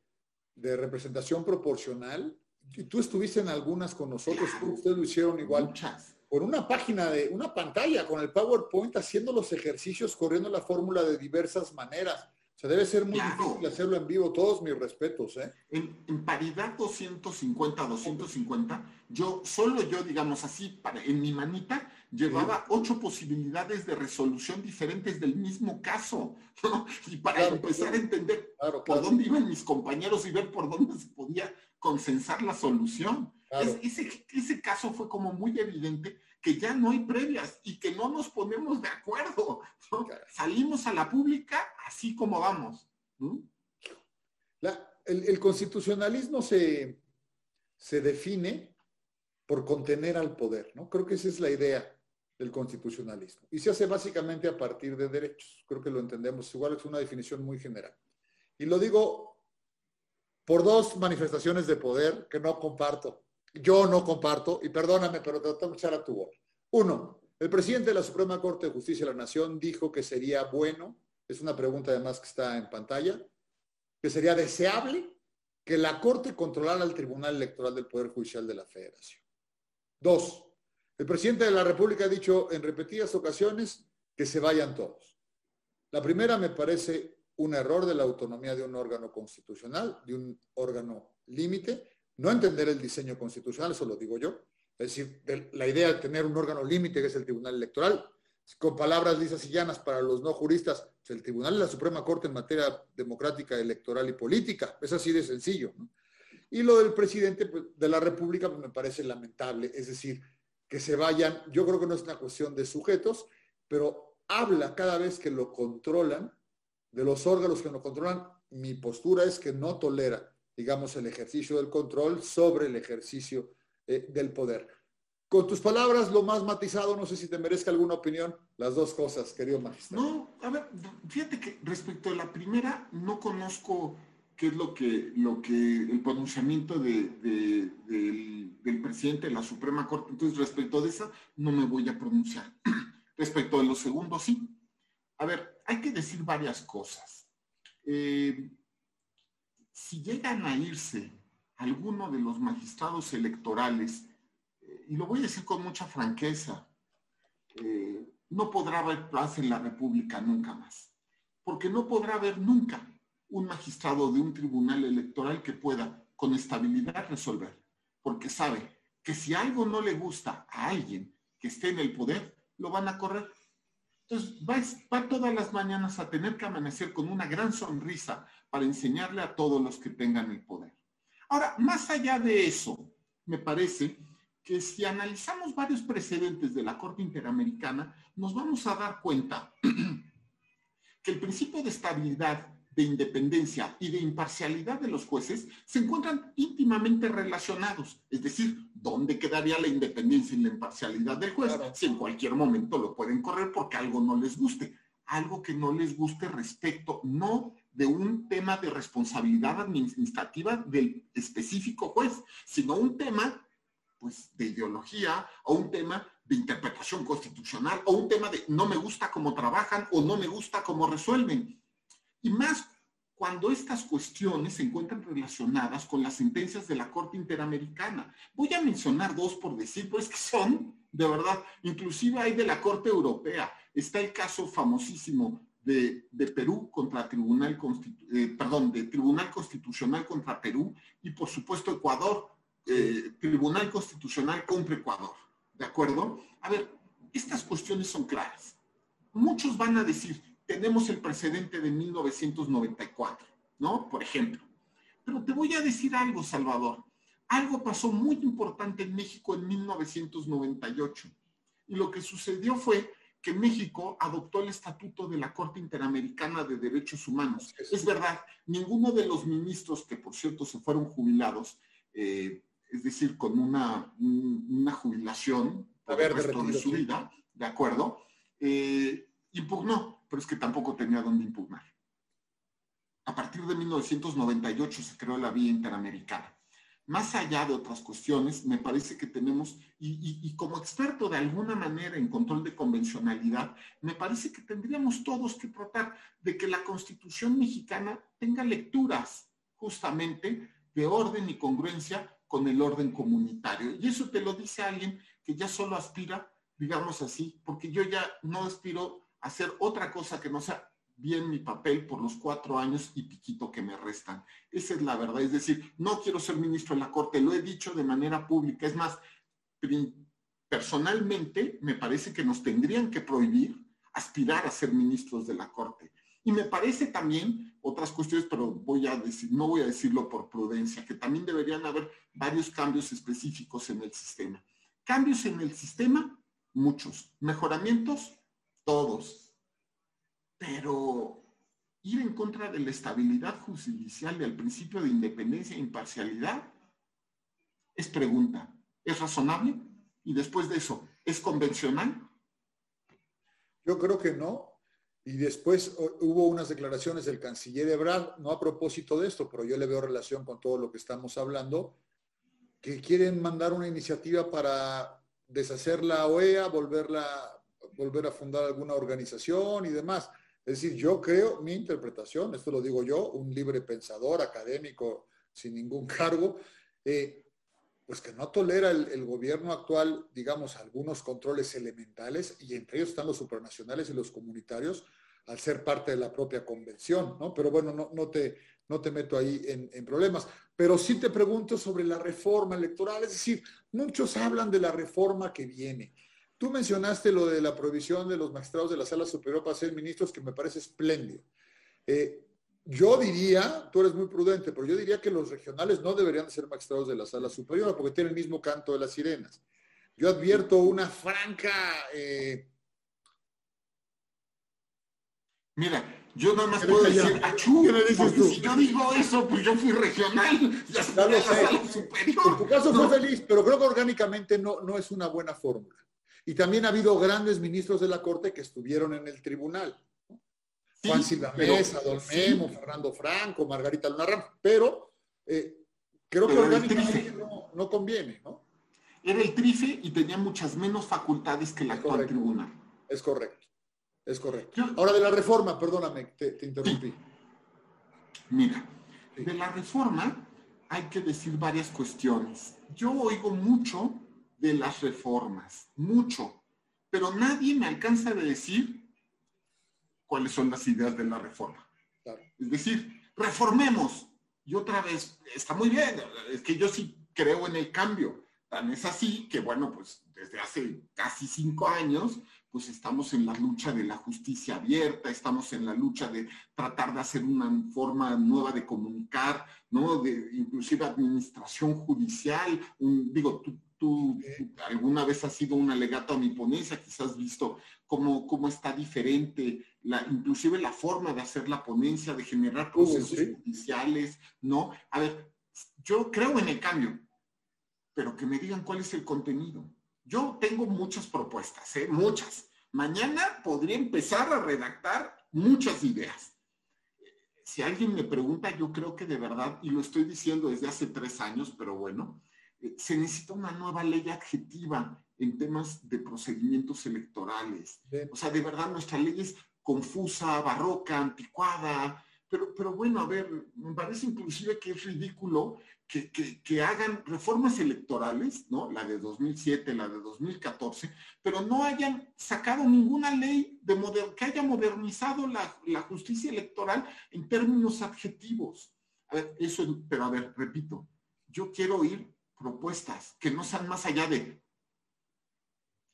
representación proporcional. Y tú estuviste en algunas con nosotros, ustedes lo hicieron igual. Muchas. Por una página de, una pantalla con el PowerPoint haciendo los ejercicios, corriendo la fórmula de diversas maneras. O sea, debe ser muy difícil hacerlo en vivo. Todos mis respetos, ¿eh? En, paridad 250-250, yo, solo yo, digamos así, para, en mi manita, llevaba ocho posibilidades de resolución diferentes del mismo caso. Y para empezar a entender por dónde iban mis compañeros y ver por dónde se podía consensar la solución. Ese, ese caso fue como muy evidente que ya no hay previas y que no nos ponemos de acuerdo. Salimos a la pública así como vamos. el, constitucionalismo se, se define por contener al poder, ¿no? Creo que esa es la idea del constitucionalismo. Y se hace básicamente a partir de derechos. Creo que lo entendemos. Igual es una definición muy general. Y lo digo por dos manifestaciones de poder que no comparto. Yo no comparto, y perdóname, pero te tengo que echar a tu voz. Uno, el presidente de la Suprema Corte de Justicia de la Nación dijo que sería bueno, es una pregunta además que está en pantalla, que sería deseable que la Corte controlara el Tribunal Electoral del Poder Judicial de la Federación. Dos, el presidente de la República ha dicho en repetidas ocasiones que se vayan todos. La primera me parece un error de la autonomía de un órgano constitucional, de un órgano límite. No entender el diseño constitucional, eso lo digo yo. Es decir, la idea de tener un órgano límite que es el Tribunal Electoral. Con palabras lisas y llanas para los no juristas, pues el Tribunal es la Suprema Corte en materia democrática, electoral y política. Es así de sencillo. Y lo del presidente pues, de la República pues, me parece lamentable. Es decir, que se vayan, yo creo que no es una cuestión de sujetos, pero habla cada vez que lo controlan, de los órganos que lo controlan, mi postura es que no tolera, digamos, el ejercicio del control sobre el ejercicio eh, del poder. Con tus palabras, lo más matizado, no sé si te merezca alguna opinión, las dos cosas, querido magistrado. No, a ver, fíjate que respecto a la primera, no conozco qué es lo que, lo que el pronunciamiento del, presidente de la Suprema Corte. Entonces, respecto de esa, no me voy a pronunciar. respecto de los segundos, sí. A ver, hay que decir varias cosas. Eh, si llegan a irse alguno de los magistrados electorales, eh, y lo voy a decir con mucha franqueza, eh, no podrá haber paz en la República nunca más, porque no podrá haber nunca un magistrado de un tribunal electoral que pueda con estabilidad resolver, porque sabe que si algo no le gusta a alguien que esté en el poder, lo van a correr. Entonces va, todas las mañanas a tener que amanecer con una gran sonrisa para enseñarle a todos los que tengan el poder. Ahora, más allá de eso, me parece que si analizamos varios precedentes de la Corte Interamericana, nos vamos a dar cuenta que el principio de estabilidad de independencia y de imparcialidad de los jueces se encuentran íntimamente relacionados. Es decir, ¿dónde quedaría la independencia y la imparcialidad del juez? Si en cualquier momento lo pueden correr porque algo no les guste. Algo que no les guste respecto, no de un tema de responsabilidad administrativa del específico juez, sino un tema pues de ideología o un tema de interpretación constitucional o un tema de no me gusta cómo trabajan o no me gusta cómo resuelven. Y más cuando estas cuestiones se encuentran relacionadas con las sentencias de la Corte Interamericana. Voy a mencionar dos por decir, pues que son, de verdad, inclusive hay de la Corte Europea. Está el caso famosísimo de, Perú contra Tribunal, eh, perdón, de Tribunal Constitucional contra Perú y por supuesto Ecuador, eh, Tribunal Constitucional contra Ecuador. ¿De acuerdo? A ver, estas cuestiones son claras. Muchos van a decir, tenemos el precedente de 1994, ¿no? Por ejemplo. Pero te voy a decir algo, Salvador. algo pasó muy importante en México en 1998. Y lo que sucedió fue que México adoptó el estatuto de la Corte Interamericana de Derechos Humanos. Es verdad, ninguno de los ministros, que por cierto se fueron jubilados, eh, es decir, con una, una jubilación por el resto de su vida, ¿de acuerdo? Eh, impugnó, pero es que tampoco tenía dónde impugnar. A partir de 1998 se creó la Vía Interamericana. Más allá de otras cuestiones, me parece que tenemos, y, como experto de alguna manera en control de convencionalidad, me parece que tendríamos todos que tratar de que la Constitución mexicana tenga lecturas justamente de orden y congruencia con el orden comunitario. Y eso te lo dice alguien que ya solo aspira, digamos así, porque yo ya no aspiro hacer otra cosa que no sea bien mi papel por los cuatro años y piquito que me restan. Esa es la verdad. Es decir, no quiero ser ministro de la Corte, lo he dicho de manera pública. Es más, personalmente me parece que nos tendrían que prohibir aspirar a ser ministros de la Corte. Y me parece también otras cuestiones, pero voy a decir, no voy a decirlo por prudencia, que también deberían haber varios cambios específicos en el sistema. Cambios en el sistema, muchos. Mejoramientos, todos pero ir en contra de la estabilidad judicial y al principio de independencia e imparcialidad es pregunta. ¿Es razonable? Y después de eso, ¿es convencional? Yo creo que no. Y después hubo unas declaraciones del canciller Ebrard, no a propósito de esto, pero yo le veo relación con todo lo que estamos hablando, que quieren mandar una iniciativa para deshacer la OEA, volverla, volver a fundar alguna organización y demás. Es decir, yo creo, mi interpretación, esto lo digo yo, un libre pensador, académico, sin ningún cargo, eh, pues que no tolera el, gobierno actual, digamos, algunos controles elementales, y entre ellos están los supranacionales y los comunitarios, al ser parte de la propia convención, ¿no? Pero bueno, no, no, te, no te meto ahí en, en, problemas. Pero sí te pregunto sobre la reforma electoral, es decir, muchos hablan de la reforma que viene. Tú mencionaste lo de la prohibición de los magistrados de la sala superior para ser ministros, que me parece espléndido. Eh, yo diría, tú eres muy prudente, pero yo diría que los regionales no deberían ser magistrados de la sala superior porque tienen el mismo canto de las sirenas. Yo advierto una franca... Eh, Mira, yo nada más puedo decir, achú, si yo digo eso, pues yo fui regional, ya, ya lo sé. Superior. En tu caso fue feliz, pero creo que orgánicamente no, no es una buena fórmula. Y también ha habido grandes ministros de la Corte que estuvieron en el tribunal. Juan Silva Mesa, Don Memo, Fernando Franco, Margarita Luna pero eh, creo que orgánicamente no, conviene, ¿no? Era el trife y tenía muchas menos facultades que el actual tribunal. Es correcto, es correcto. Ahora de la reforma, perdóname, te, te interrumpí. Mira, de la reforma hay que decir varias cuestiones. Yo oigo mucho de las reformas, mucho, pero nadie me alcanza a decir cuáles son las ideas de la reforma. Es decir, reformemos. Y otra vez, está muy bien, es que yo sí creo en el cambio. Tan es así que, bueno, pues desde hace casi cinco años, pues estamos en la lucha de la justicia abierta, estamos en la lucha de tratar de hacer una forma nueva de comunicar, ¿no? De inclusive administración judicial. digo, tú, Tú alguna vez has sido un alegato a mi ponencia, quizás has visto cómo, cómo está diferente, la, inclusive la forma de hacer la ponencia, de generar uh, procesos judiciales, ¿no? A ver, yo creo en el cambio, pero que me digan cuál es el contenido. Yo tengo muchas propuestas, ¿eh? muchas. Mañana podría empezar a redactar muchas ideas. Si alguien me pregunta, yo creo que de verdad, y lo estoy diciendo desde hace tres años, pero bueno, se necesita una nueva ley adjetiva en temas de procedimientos electorales. O sea, de verdad nuestra ley es confusa, barroca, anticuada, pero, pero bueno, a ver, me parece inclusive que es ridículo que, que, hagan reformas electorales, ¿no? La de 2007, la de 2014, pero no hayan sacado ninguna ley de que haya modernizado la, la justicia electoral en términos adjetivos. A ver, eso, pero a ver, repito, yo quiero ir propuestas que no sean más allá de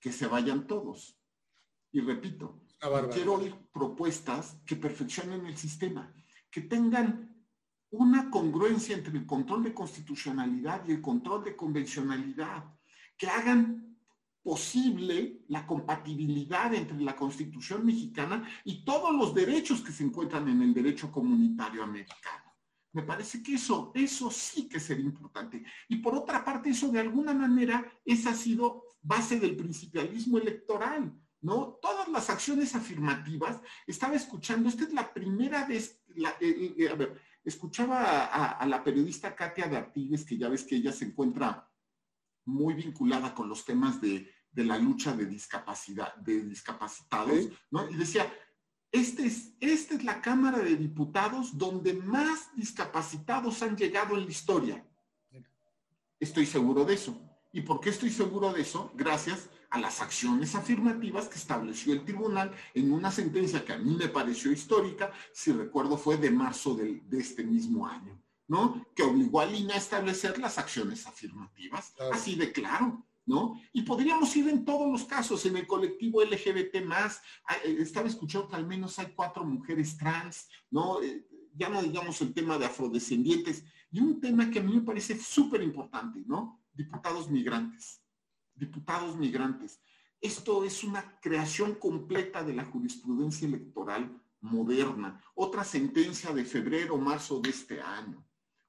que se vayan todos. Y repito, quiero oír propuestas que perfeccionen el sistema, que tengan una congruencia entre el control de constitucionalidad y el control de convencionalidad, que hagan posible la compatibilidad entre la Constitución mexicana y todos los derechos que se encuentran en el derecho comunitario americano. Me parece que eso, eso sí que sería importante. Y por otra parte, eso de alguna manera, esa ha sido base del principialismo electoral, ¿no? Todas las acciones afirmativas, estaba escuchando, esta es la primera vez, la, eh, eh, a ver, escuchaba a, la periodista Katia D'Artigues, que ya ves que ella se encuentra muy vinculada con los temas de, la lucha de discapacidad, de discapacitados, ¿no? Y decía, este es, esta es la Cámara de Diputados donde más discapacitados han llegado en la historia. Estoy seguro de eso. ¿Y por qué estoy seguro de eso? Gracias a las acciones afirmativas que estableció el tribunal en una sentencia que a mí me pareció histórica, si recuerdo fue de marzo de, este mismo año, ¿no? Que obligó a Lina a establecer las acciones afirmativas, así de claro. Y podríamos ir en todos los casos, en el colectivo LGBT más, eh, estaba escuchando que al menos hay cuatro mujeres trans, ¿no? Eh, ya no digamos el tema de afrodescendientes, y un tema que a mí me parece súper importante, ¿no? Diputados migrantes, diputados migrantes. Esto es una creación completa de la jurisprudencia electoral moderna. Otra sentencia de febrero, marzo de este año.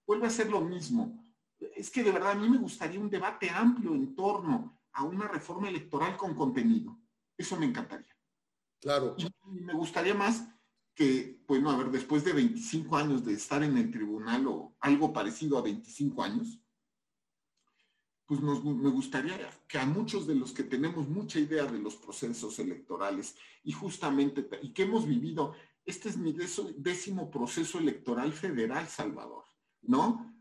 Vuelve a ser lo mismo es que de verdad a mí me gustaría un debate amplio en torno a una reforma electoral con contenido. Eso me encantaría. Claro. Y me gustaría más que, bueno, a ver, después de 25 años de estar en el tribunal o algo parecido a 25 años, pues me gustaría que a muchos de los que tenemos mucha idea de los procesos electorales y justamente, y que hemos vivido, este es mi décimo proceso electoral federal, Salvador, ¿no?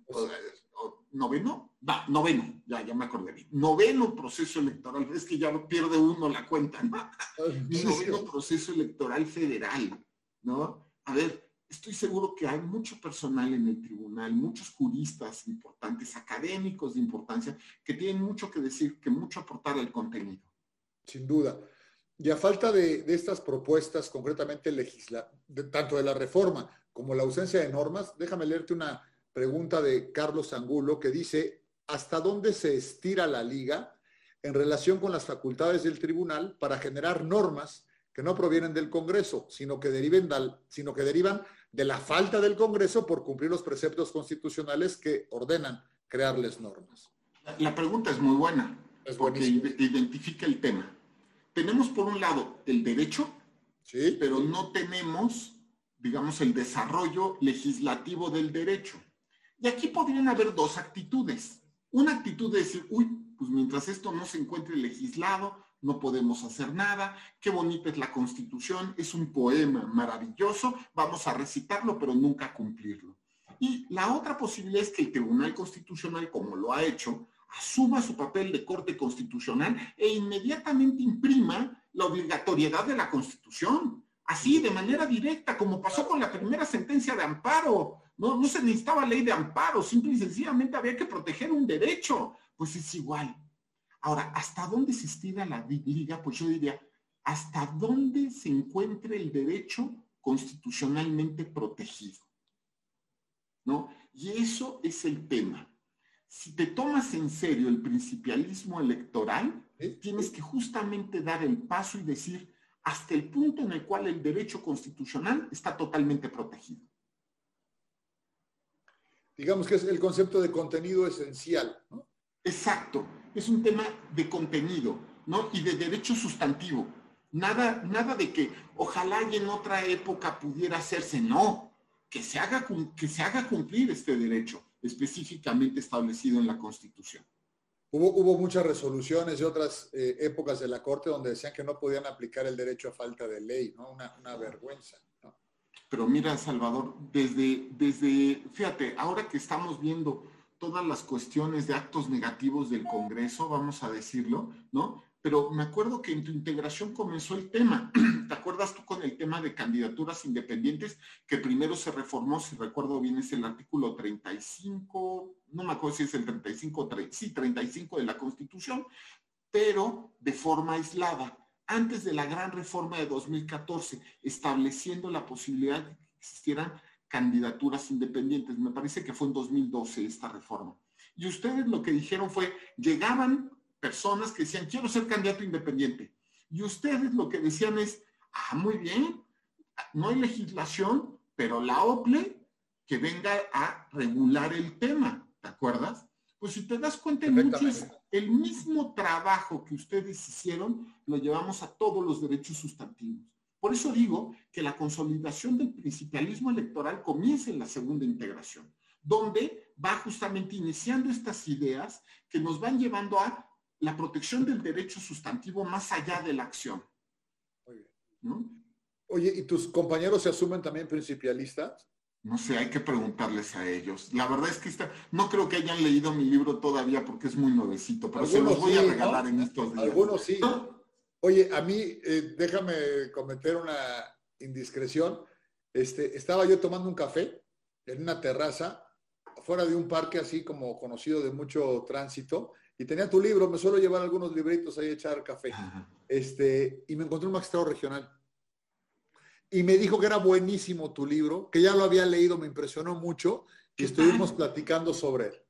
Noveno, va, noveno, ya, ya me acordé Noveno proceso electoral, es que ya pierde uno la cuenta, ¿no? noveno proceso electoral federal, ¿no? A ver, estoy seguro que hay mucho personal en el tribunal, muchos juristas importantes, académicos de importancia, que tienen mucho que decir, que mucho aportar al contenido. Sin duda. Y a falta de, estas propuestas, concretamente legisla, tanto de la reforma como la ausencia de normas, déjame leerte una, pregunta de Carlos Angulo que dice, ¿hasta dónde se estira la liga en relación con las facultades del tribunal para generar normas que no provienen del Congreso, sino que, deriven sino que derivan de la falta del Congreso por cumplir los preceptos constitucionales que ordenan crearles normas? La pregunta es muy buena, es porque identifica el tema. Tenemos por un lado el derecho, ¿Sí? pero no tenemos, digamos, el desarrollo legislativo del derecho. Y aquí podrían haber dos actitudes. Una actitud de decir, uy, pues mientras esto no se encuentre legislado, no podemos hacer nada, qué bonita es la constitución, es un poema maravilloso, vamos a recitarlo, pero nunca cumplirlo. Y la otra posibilidad es que el Tribunal Constitucional, como lo ha hecho, asuma su papel de corte constitucional e inmediatamente imprima la obligatoriedad de la Constitución. Así, de manera directa, como pasó con la primera sentencia de amparo. No, no se necesitaba ley de amparo, simple y sencillamente había que proteger un derecho. Pues es igual. Ahora, ¿hasta dónde se estira la liga? Pues yo diría, ¿hasta dónde se encuentre el derecho constitucionalmente protegido? ¿No? Y eso es el tema. Si te tomas en serio el principialismo electoral, tienes que justamente dar el paso y decir hasta el punto en el cual el derecho constitucional está totalmente protegido digamos que es el concepto de contenido esencial. ¿no? Exacto, es un tema de contenido, ¿no? Y de derecho sustantivo. Nada, nada de que ojalá y en otra época pudiera hacerse, no, que se haga, que se haga cumplir este derecho específicamente establecido en la Constitución. Hubo, hubo muchas resoluciones de otras eh, épocas de la Corte donde decían que no podían aplicar el derecho a falta de ley, ¿no? Una, una vergüenza. Pero mira, Salvador, desde, desde, fíjate, ahora que estamos viendo todas las cuestiones de actos negativos del Congreso, vamos a decirlo, ¿no? Pero me acuerdo que en tu integración comenzó el tema. ¿Te acuerdas tú con el tema de candidaturas independientes? Que primero se reformó, si recuerdo bien, es el artículo 35, no me acuerdo si es el 35, sí, 35 de la Constitución, pero de forma aislada antes de la gran reforma de 2014, estableciendo la posibilidad de que existieran candidaturas independientes. Me parece que fue en 2012 esta reforma. Y ustedes lo que dijeron fue, llegaban personas que decían, quiero ser candidato independiente. Y ustedes lo que decían es, ah, muy bien, no hay legislación, pero la OPLE que venga a regular el tema, ¿te acuerdas? Pues si te das cuenta, muchos, el mismo trabajo que ustedes hicieron lo llevamos a todos los derechos sustantivos. Por eso digo que la consolidación del principalismo electoral comienza en la segunda integración, donde va justamente iniciando estas ideas que nos van llevando a la protección del derecho sustantivo más allá de la acción. Muy bien. Oye, ¿y tus compañeros se asumen también principialistas? No sé, hay que preguntarles a ellos. La verdad es que no creo que hayan leído mi libro todavía porque es muy nuevecito, pero se los voy a regalar en estos días. Algunos sí. Oye, a mí, eh, déjame cometer una indiscreción. Este, estaba yo tomando un café en una terraza, fuera de un parque así como conocido de mucho tránsito, y tenía tu libro, me suelo llevar algunos libritos ahí a echar café. Este, y me encontré un magistrado regional. Y me dijo que era buenísimo tu libro, que ya lo había leído, me impresionó mucho, y estuvimos platicando sobre él.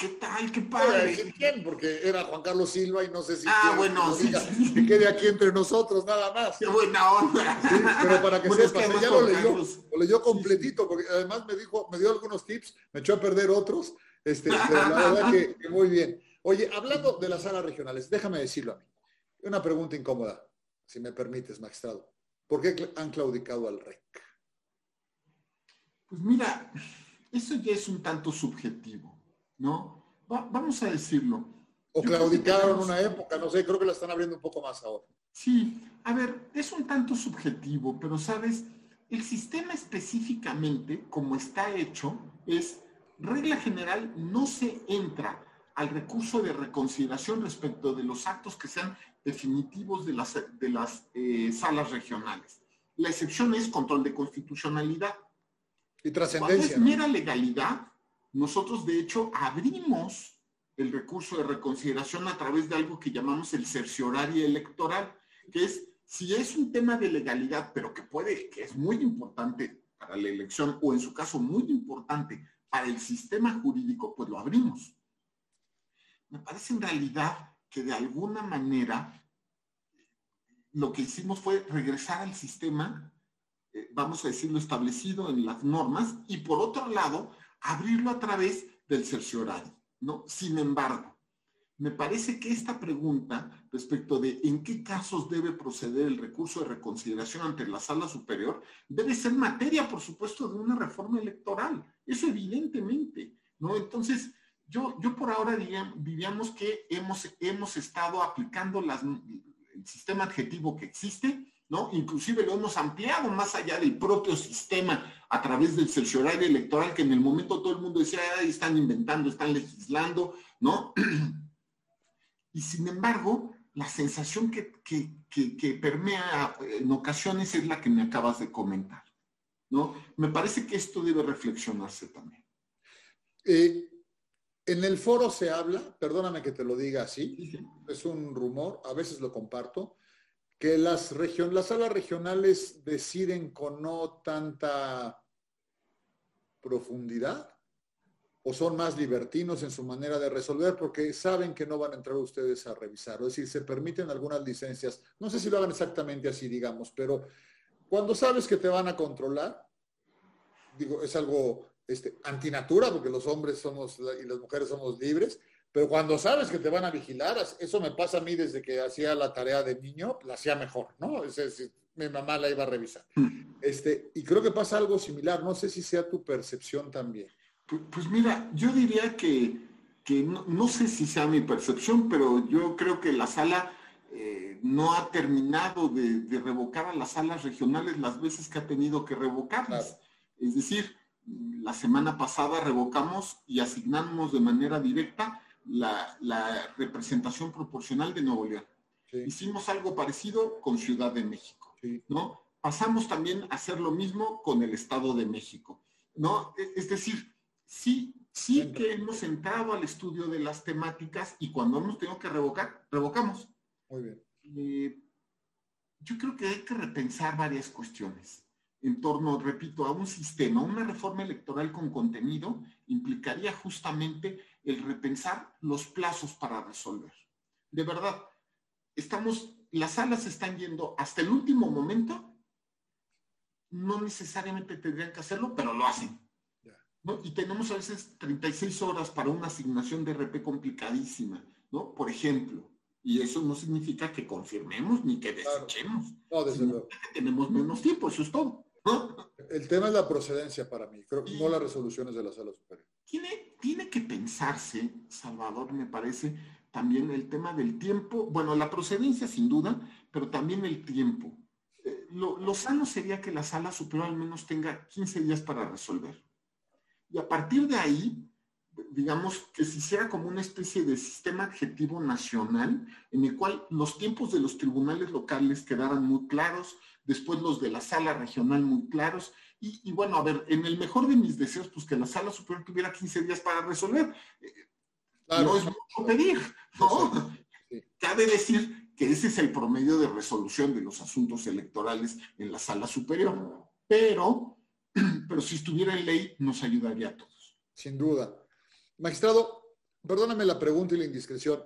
¿Qué tal? ¿Qué padre? quién? Porque era Juan Carlos Silva y no sé si... Ah, bueno, sí, Que quede aquí entre nosotros, nada más. Qué buena onda. pero para que sepas, ya lo leyó, lo leyó completito, porque además me dijo, me dio algunos tips, me echó a perder otros, este, pero la verdad que, muy bien. Oye, hablando de las salas regionales, déjame decirlo a mí. Una pregunta incómoda, si me permites, magistrado. ¿Por qué han claudicado al REC? Pues mira, eso ya es un tanto subjetivo. ¿no? vamos a decirlo. O claudicaron una época, no sé, creo que la están abriendo un poco más ahora. Sí, a ver, es un tanto subjetivo, pero sabes, el sistema específicamente, como está hecho, es regla general, no se entra al recurso de reconsideración respecto de los actos que sean definitivos de las, de las eh, salas regionales. La excepción es control de constitucionalidad. Y trascendencia. es mera legalidad, nosotros, de hecho, abrimos el recurso de reconsideración a través de algo que llamamos el cerciorario electoral, que es, si es un tema de legalidad, pero que puede, que es muy importante para la elección, o en su caso muy importante para el sistema jurídico, pues lo abrimos. Me parece en realidad que de alguna manera lo que hicimos fue regresar al sistema, eh, vamos a decirlo, establecido en las normas, y por otro lado, abrirlo a través del cerciorario, ¿no? Sin embargo, me parece que esta pregunta respecto de en qué casos debe proceder el recurso de reconsideración ante la sala superior debe ser materia, por supuesto, de una reforma electoral. Eso evidentemente, ¿no? Entonces, yo, yo por ahora diríamos que hemos, hemos estado aplicando el sistema adjetivo que existe, ¿no? Inclusive lo hemos ampliado más allá del propio sistema a través del cerciorario electoral que en el momento todo el mundo decía, están inventando, están legislando, ¿no? Y sin embargo, la sensación que, que, permea en ocasiones es la que me acabas de comentar, ¿no? Me parece que esto debe reflexionarse también. Eh, en el foro se habla, perdóname que te lo diga así, es un rumor, a veces lo comparto, que las, las salas regionales deciden con no tanta profundidad o son más libertinos en su manera de resolver porque saben que no van a entrar ustedes a revisar. Es decir, se permiten algunas licencias. No sé si lo hagan exactamente así, digamos, pero cuando sabes que te van a controlar, digo, es algo este, antinatura porque los hombres somos y las mujeres somos libres, pero cuando sabes que te van a vigilar, eso me pasa a mí desde que hacía la tarea de niño, la hacía mejor, ¿no? Es, decir, mi mamá la iba a revisar. Mm. Este, y creo que pasa algo similar, no sé si sea tu percepción también. Pues, mira, yo diría que, no, sé si sea mi percepción, pero yo creo que la sala eh, no ha terminado de, revocar a las salas regionales las veces que ha tenido que revocarlas. Es decir, la semana pasada revocamos y asignamos de manera directa la, representación proporcional de Nuevo León. Hicimos algo parecido con Ciudad de México, ¿no? Pasamos también a hacer lo mismo con el Estado de México, ¿no? E, es decir, sí, sí que hemos entrado al estudio de las temáticas y cuando hemos tenido que revocar, revocamos. Muy bien. Eh, yo creo que hay que repensar varias cuestiones. En torno, repito, a un sistema, una reforma electoral con contenido, implicaría justamente el repensar los plazos para resolver. De verdad, estamos, las salas están yendo hasta el último momento, no necesariamente tendrían que hacerlo, pero lo hacen. Y tenemos a veces 36 horas para una asignación de RP complicadísima, ¿no? Por ejemplo, y eso no significa que confirmemos ni que desechemos. No, desde luego. Que tenemos menos tiempo, eso es todo. El tema es la procedencia para mí, creo, no las resoluciones de la sala superior. Tiene, que pensarse, Salvador, me parece, también el tema del tiempo, bueno, la procedencia sin duda, pero también el tiempo. Eh, lo, lo, sano sería que la sala superior al menos tenga 15 días para resolver. Y a partir de ahí, digamos, que se hiciera como una especie de sistema adjetivo nacional en el cual los tiempos de los tribunales locales quedaran muy claros, después los de la sala regional muy claros, y, bueno, a ver, en el mejor de mis deseos, pues que la sala superior tuviera 15 días para resolver. No es mucho pedir, ¿no? Cabe decir que ese es el promedio de resolución de los asuntos electorales en la sala superior, pero, pero si estuviera en ley nos ayudaría a todos. Sin duda. Magistrado, perdóname la pregunta y la indiscreción.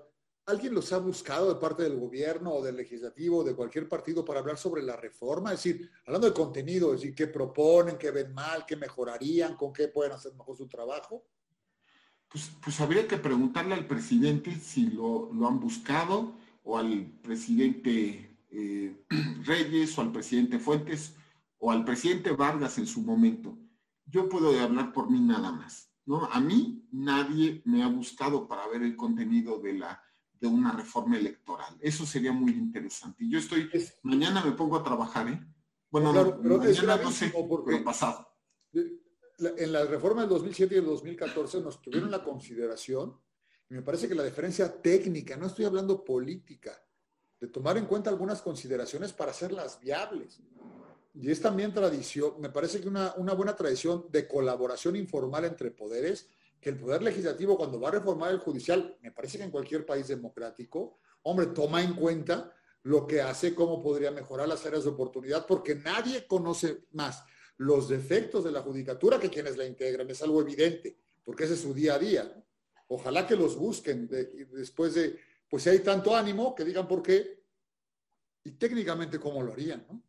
¿Alguien los ha buscado de parte del gobierno o del legislativo o de cualquier partido para hablar sobre la reforma? Es decir, hablando de contenido, es decir, qué proponen, qué ven mal, qué mejorarían, con qué pueden hacer mejor su trabajo. Pues, pues habría que preguntarle al presidente si lo, han buscado o al presidente eh, Reyes o al presidente Fuentes o al presidente Vargas en su momento. Yo puedo hablar por mí nada más. ¿no? A mí nadie me ha buscado para ver el contenido de, la, de una reforma electoral. Eso sería muy interesante. Yo estoy, mañana me pongo a trabajar, ¿eh? Bueno, mañana no sé, porque pasado. En la reforma del 2007 y del 2014 nos tuvieron la consideración, y me parece que la diferencia técnica, no estoy hablando política, de tomar en cuenta algunas consideraciones para hacerlas viables y es también tradición, me parece que una, una buena tradición de colaboración informal entre poderes, que el poder legislativo cuando va a reformar el judicial, me parece que en cualquier país democrático, hombre, toma en cuenta lo que hace, cómo podría mejorar las áreas de oportunidad, porque nadie conoce más los defectos de la judicatura que quienes la integran, es algo evidente, porque ese es su día a día. Ojalá que los busquen después de, pues si hay tanto ánimo, que digan por qué y técnicamente cómo lo harían, ¿no?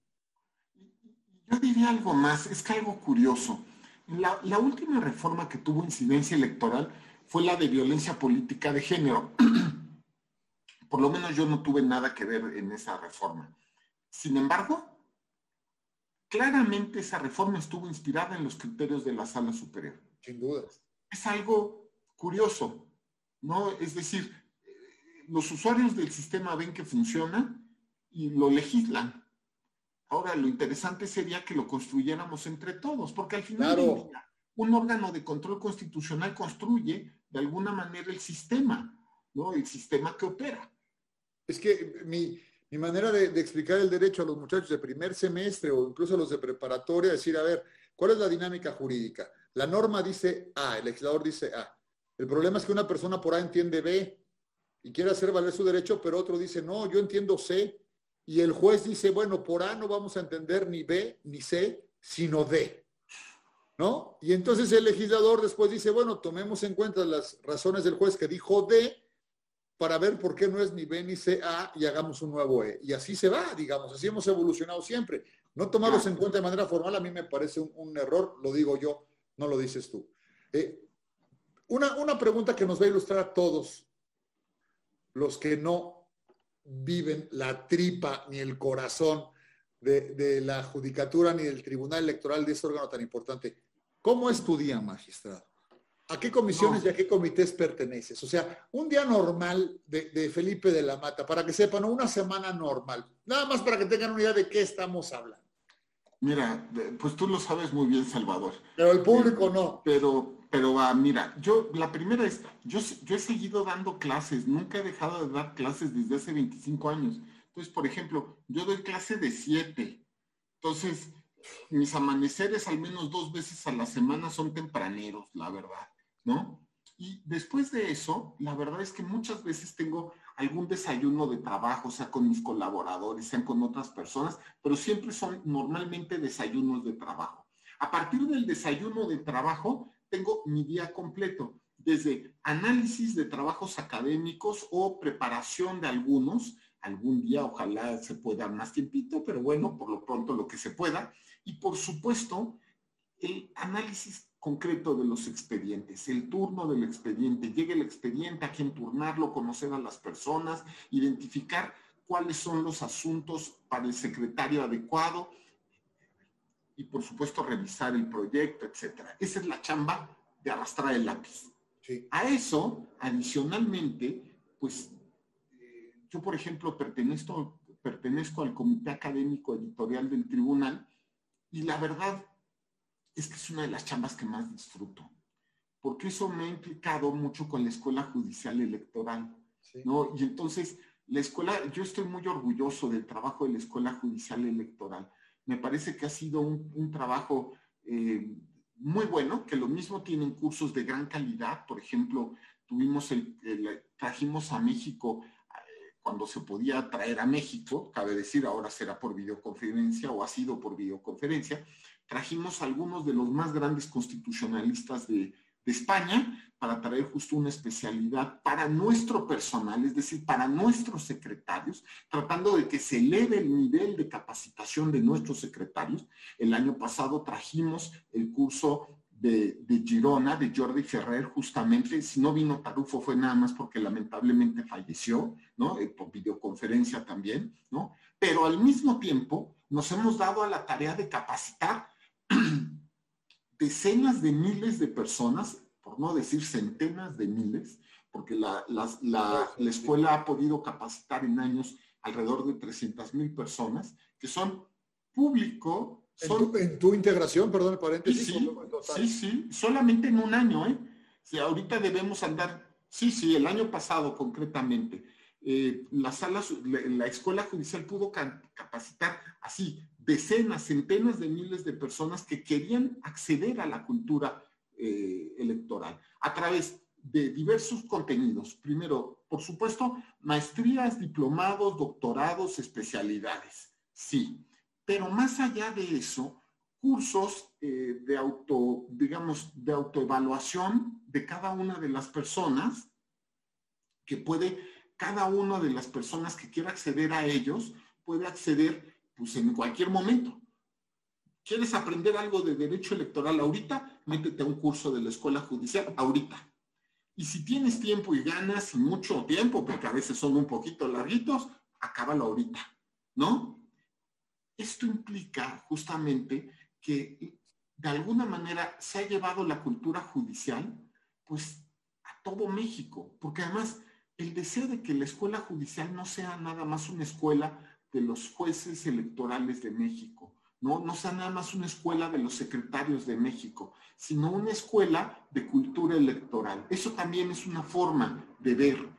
Yo diría algo más, es que algo curioso. La, última reforma que tuvo incidencia electoral fue la de violencia política de género. Por lo menos yo no tuve nada que ver en esa reforma. Sin embargo, claramente esa reforma estuvo inspirada en los criterios de la sala superior. Sin duda. Es algo curioso, ¿no? Es decir, los usuarios del sistema ven que funciona y lo legislan. Ahora, lo interesante sería que lo construyéramos entre todos, porque al final un órgano de control constitucional construye de alguna manera el sistema, ¿no? El sistema que opera. Es que mi, manera de, explicar el derecho a los muchachos de primer semestre o incluso a los de preparatoria es decir, a ver, ¿cuál es la dinámica jurídica? La norma dice A, el legislador dice A. El problema es que una persona por A entiende B y quiere hacer valer su derecho, pero otro dice, no, yo entiendo C y el juez dice, bueno, por A no vamos a entender ni B ni C, sino D. ¿No? Y entonces el legislador después dice, bueno, tomemos en cuenta las razones del juez que dijo D para ver por qué no es ni B ni C A y hagamos un nuevo E. Y así se va, digamos, así hemos evolucionado siempre. No tomarlos en cuenta de manera formal a mí me parece un, error, lo digo yo, no lo dices tú. Eh, una, una pregunta que nos va a ilustrar a todos los que no viven la tripa ni el corazón de, la judicatura ni del tribunal electoral de ese órgano tan importante. ¿Cómo es tu día, magistrado? ¿A qué comisiones y a qué comités perteneces? O sea, un día normal de, Felipe de la Mata, para que sepan, una semana normal. Nada más para que tengan una idea de qué estamos hablando. Mira, pues tú lo sabes muy bien, Salvador. Pero el público no. Pero, pero ah, mira, yo, la primera es, yo, yo he seguido dando clases, nunca he dejado de dar clases desde hace 25 años. Entonces, por ejemplo, yo doy clase de 7. Entonces, mis amaneceres al menos dos veces a la semana son tempraneros, la verdad, ¿no? Y después de eso, la verdad es que muchas veces tengo algún desayuno de trabajo, sea con mis colaboradores, sean con otras personas, pero siempre son normalmente desayunos de trabajo. A partir del desayuno de trabajo, tengo mi día completo, desde análisis de trabajos académicos o preparación de algunos, algún día ojalá se pueda más tiempito, pero bueno, por lo pronto lo que se pueda, y por supuesto, el análisis concreto de los expedientes, el turno del expediente, llega el expediente, a quién turnarlo, conocer a las personas, identificar cuáles son los asuntos para el secretario adecuado y por supuesto revisar el proyecto, etcétera. Esa es la chamba de arrastrar el lápiz. A eso, adicionalmente, pues eh, yo, por ejemplo, pertenezco, pertenezco al Comité Académico Editorial del Tribunal y la verdad es que es una de las chambas que más disfruto, porque eso me ha implicado mucho con la Escuela Judicial Electoral, ¿no? Y entonces, la escuela, yo estoy muy orgulloso del trabajo de la Escuela Judicial Electoral. Me parece que ha sido un, trabajo eh, muy bueno, que lo mismo tienen cursos de gran calidad. Por ejemplo, tuvimos el, trajimos a México eh, cuando se podía traer a México, cabe decir, ahora será por videoconferencia o ha sido por videoconferencia, trajimos algunos de los más grandes constitucionalistas de, España para traer justo una especialidad para nuestro personal, es decir, para nuestros secretarios, tratando de que se eleve el nivel de capacitación de nuestros secretarios. El año pasado trajimos el curso de, de, Girona, de Jordi Ferrer, justamente, si no vino Tarufo fue nada más porque lamentablemente falleció, ¿no? Eh, por videoconferencia también, ¿no? Pero al mismo tiempo nos hemos dado a la tarea de capacitar decenas de miles de personas, por no decir centenas de miles, porque la, escuela ha podido capacitar en años alrededor de 300 mil personas, que son público. ¿En, tu, integración, perdón el paréntesis? Sí, sí, solamente en un año, ¿eh? Si ahorita debemos andar, sí, sí, el año pasado concretamente, eh, las salas, la, escuela judicial pudo capacitar así decenas, centenas de miles de personas que querían acceder a la cultura eh, electoral a través de diversos contenidos. Primero, por supuesto, maestrías, diplomados, doctorados, especialidades. Sí, pero más allá de eso, cursos eh, de auto, digamos, de autoevaluación de cada una de las personas que puede, cada una de las personas que quiera acceder a ellos, puede acceder pues en cualquier momento. ¿Quieres aprender algo de derecho electoral ahorita? Métete a un curso de la escuela judicial ahorita. Y si tienes tiempo y ganas y mucho tiempo, porque a veces son un poquito larguitos, acábalo ahorita, ¿no? Esto implica justamente que de alguna manera se ha llevado la cultura judicial, pues, a todo México, porque además el deseo de que la escuela judicial no sea nada más una escuela de los jueces electorales de México. No, no sea nada más una escuela de los secretarios de México, sino una escuela de cultura electoral. Eso también es una forma de ver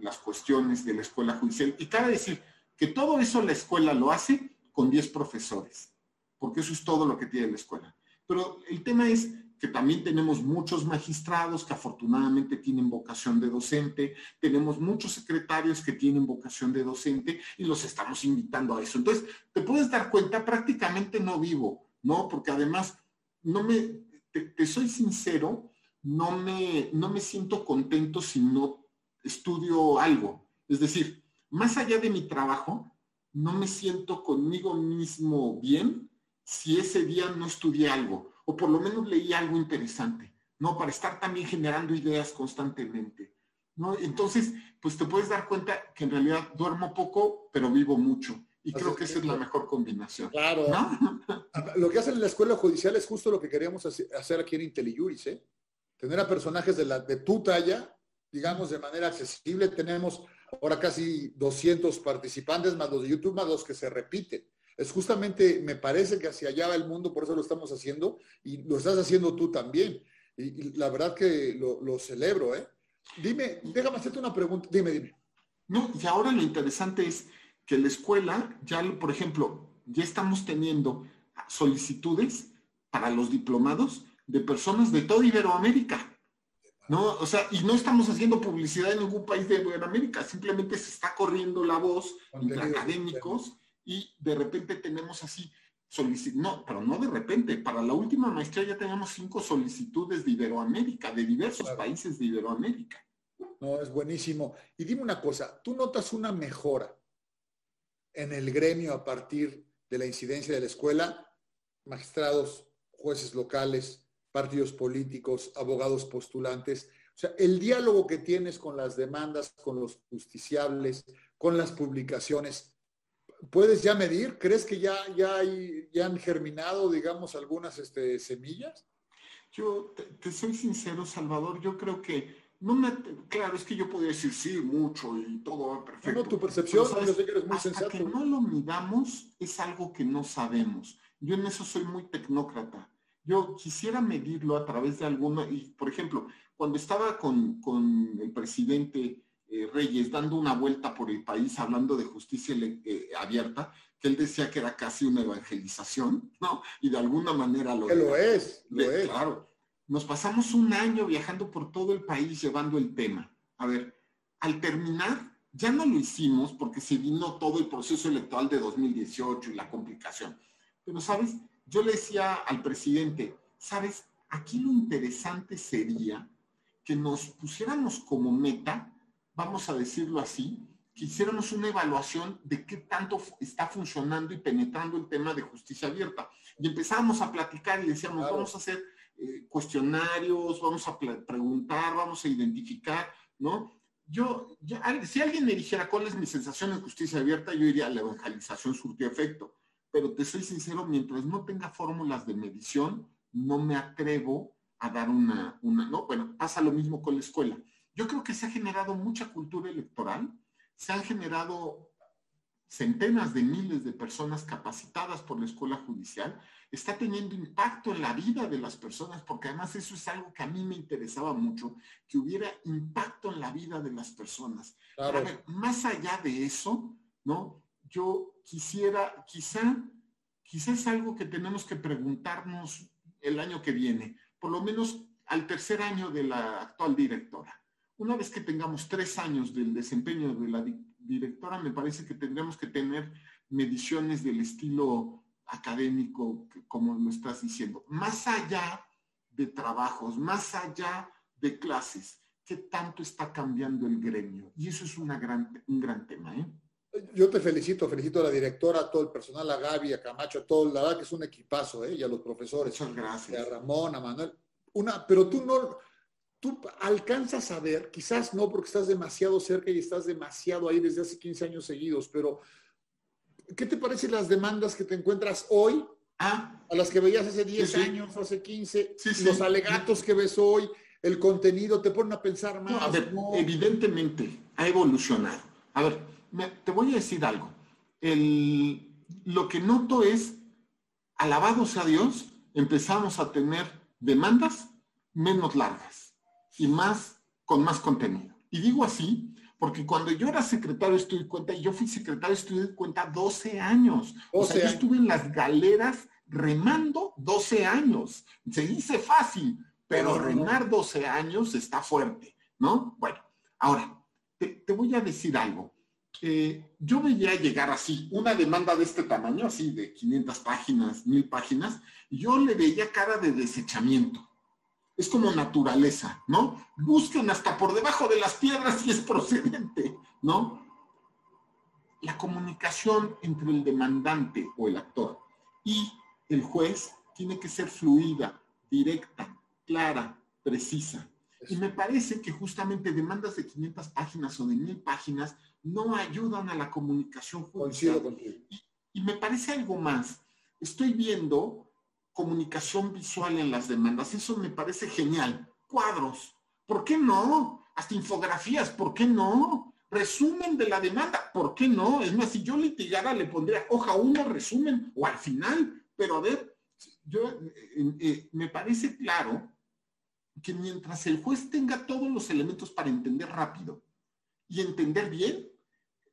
las cuestiones de la escuela judicial. Y cabe decir que todo eso la escuela lo hace con 10 profesores, porque eso es todo lo que tiene la escuela. Pero el tema es que también tenemos muchos magistrados que afortunadamente tienen vocación de docente, tenemos muchos secretarios que tienen vocación de docente y los estamos invitando a eso. Entonces, te puedes dar cuenta, prácticamente no vivo, ¿no? Porque además, no me, te, soy sincero, no me, no me siento contento si no estudio algo. Es decir, más allá de mi trabajo, no me siento conmigo mismo bien si ese día no estudié algo o por lo menos leí algo interesante, ¿no? Para estar también generando ideas constantemente, ¿no? Entonces, pues te puedes dar cuenta que en realidad duermo poco, pero vivo mucho. Y creo que esa es la mejor combinación. Claro. Lo que hacen en la escuela judicial es justo lo que queríamos hacer aquí en IntelliJuris, ¿eh? Tener a personajes de, la, de tu talla, digamos, de manera accesible. Tenemos ahora casi 200 participantes, más los de YouTube, más los que se repiten. Es justamente, me parece que hacia allá va el mundo, por eso lo estamos haciendo y lo estás haciendo tú también. Y, la verdad que lo, celebro, ¿eh? Dime, déjame hacerte una pregunta. Dime, dime. No, y ahora lo interesante es que la escuela, ya, por ejemplo, ya estamos teniendo solicitudes para los diplomados de personas de toda Iberoamérica. ¿no? O sea, y no estamos haciendo publicidad en ningún país de América, simplemente se está corriendo la voz entre académicos y de repente tenemos así no, pero no de repente, para la última maestría ya tenemos cinco solicitudes de Iberoamérica, de diversos países de Iberoamérica. No, es buenísimo. Y dime una cosa, ¿tú notas una mejora en el gremio a partir de la incidencia de la escuela? Magistrados, jueces locales, partidos políticos, abogados postulantes. O sea, el diálogo que tienes con las demandas, con los justiciables, con las publicaciones, ¿puedes ya medir? ¿Crees que ya, ya, ya han germinado, digamos, algunas este, semillas? Yo te, soy sincero, Salvador, yo creo que no me, claro, es que yo podría decir sí, mucho y todo va perfecto. No, tu percepción, yo sé que eres muy hasta que no lo midamos es algo que no sabemos. Yo en eso soy muy tecnócrata. Yo quisiera medirlo a través de alguna, y por ejemplo, cuando estaba con, el presidente eh, Reyes dando una vuelta por el país hablando de justicia eh, abierta, que él decía que era casi una evangelización, ¿no? Y de alguna manera lo, lo es. Lo es. Claro. Nos pasamos un año viajando por todo el país llevando el tema. A ver, al terminar, ya no lo hicimos porque se vino todo el proceso electoral de 2018 y la complicación. Pero, ¿sabes? yo le decía al presidente, sabes, aquí lo interesante sería que nos pusiéramos como meta, vamos a decirlo así, que hiciéramos una evaluación de qué tanto está funcionando y penetrando el tema de justicia abierta. Y empezábamos a platicar y decíamos, vamos a hacer eh, cuestionarios, vamos a preguntar, vamos a identificar, ¿no? Yo, si alguien me dijera cuál es mi sensación en justicia abierta, yo diría la evangelización surtió efecto pero te soy sincero, mientras no tenga fórmulas de medición, no me atrevo a dar una, una, no, bueno, pasa lo mismo con la escuela. Yo creo que se ha generado mucha cultura electoral, se han generado centenas de miles de personas capacitadas por la escuela judicial, está teniendo impacto en la vida de las personas, porque además eso es algo que a mí me interesaba mucho, que hubiera impacto en la vida de las personas. más allá de eso, ¿no? yo quisiera, quizá, quizá es algo que tenemos que preguntarnos el año que viene, por lo menos al tercer año de la actual directora. Una vez que tengamos tres años del desempeño de la directora, me parece que tendremos que tener mediciones del estilo académico, como lo estás diciendo, más allá de trabajos, más allá de clases, ¿qué tanto está cambiando el gremio? Y eso es una gran, un gran tema. ¿eh? yo te felicito, felicito a la directora, a todo el personal, a Gaby, a Camacho, a todo, la verdad que es un equipazo, ¿eh? y a los profesores. Muchas gracias. A Ramón, a Manuel. Una, pero tú no, tú alcanzas a ver, quizás no porque estás demasiado cerca y estás demasiado ahí desde hace 15 años seguidos, pero ¿qué te parecen las demandas que te encuentras hoy ah, a las que veías hace 10 años, hace 15, los alegatos que ves hoy, el contenido, te ponen a pensar más? a ver, evidentemente ha evolucionado. A ver, te voy a decir algo. lo que noto es, alabado sea Dios, empezamos a tener demandas menos largas y más con más contenido. Y digo así porque cuando yo era secretario de Estudio y Cuenta, yo fui secretario de Estudio y Cuenta 12 años. O sea, yo estuve en las galeras remando 12 años. Se dice fácil, pero remar 12 años está fuerte, ¿no? Bueno, ahora, te voy a decir algo. Eh, yo veía llegar así, una demanda de este tamaño, así de 500 páginas, 1000 páginas, y yo le veía cara de desechamiento. Es como naturaleza, ¿no? Busquen hasta por debajo de las piedras si es procedente, ¿no? La comunicación entre el demandante o el actor y el juez tiene que ser fluida, directa, clara, precisa. Y me parece que justamente demandas de 500 páginas o de 1000 páginas no ayudan a la comunicación judicial. Y, y me parece algo más. Estoy viendo comunicación visual en las demandas. Eso me parece genial. Cuadros. ¿Por qué no? Hasta infografías. ¿Por qué no? Resumen de la demanda. ¿Por qué no? Es más, si yo litigara, le pondría hoja uno, resumen, o al final. Pero a ver, yo eh, eh, me parece claro que mientras el juez tenga todos los elementos para entender rápido y entender bien,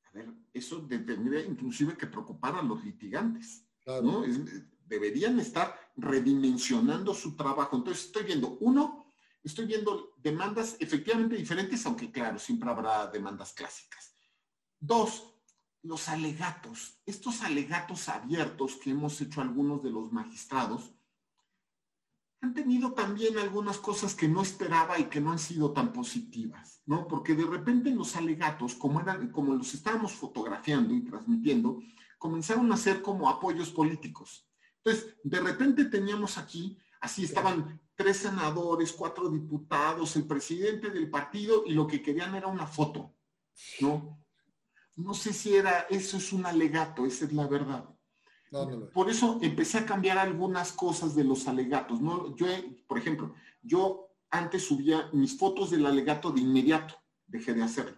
a ver, eso tendría inclusive que preocupar a los litigantes, deberían estar redimensionando su trabajo. Entonces estoy viendo, uno, estoy viendo demandas efectivamente diferentes, aunque claro, siempre habrá demandas clásicas. Dos, los alegatos. Estos alegatos abiertos que hemos hecho algunos de los magistrados han tenido también algunas cosas que no esperaba y que no han sido tan positivas, ¿no? Porque de repente los alegatos, como, eran, como los estábamos fotografiando y transmitiendo, comenzaron a ser como apoyos políticos. Entonces, de repente teníamos aquí, así estaban tres senadores, cuatro diputados, el presidente del partido y lo que querían era una foto, ¿no? No sé si era, eso es un alegato, esa es la verdad. Por eso empecé a cambiar algunas cosas de los alegatos. ¿no? Yo, por ejemplo, yo antes subía mis fotos del alegato de inmediato, dejé de hacerlo.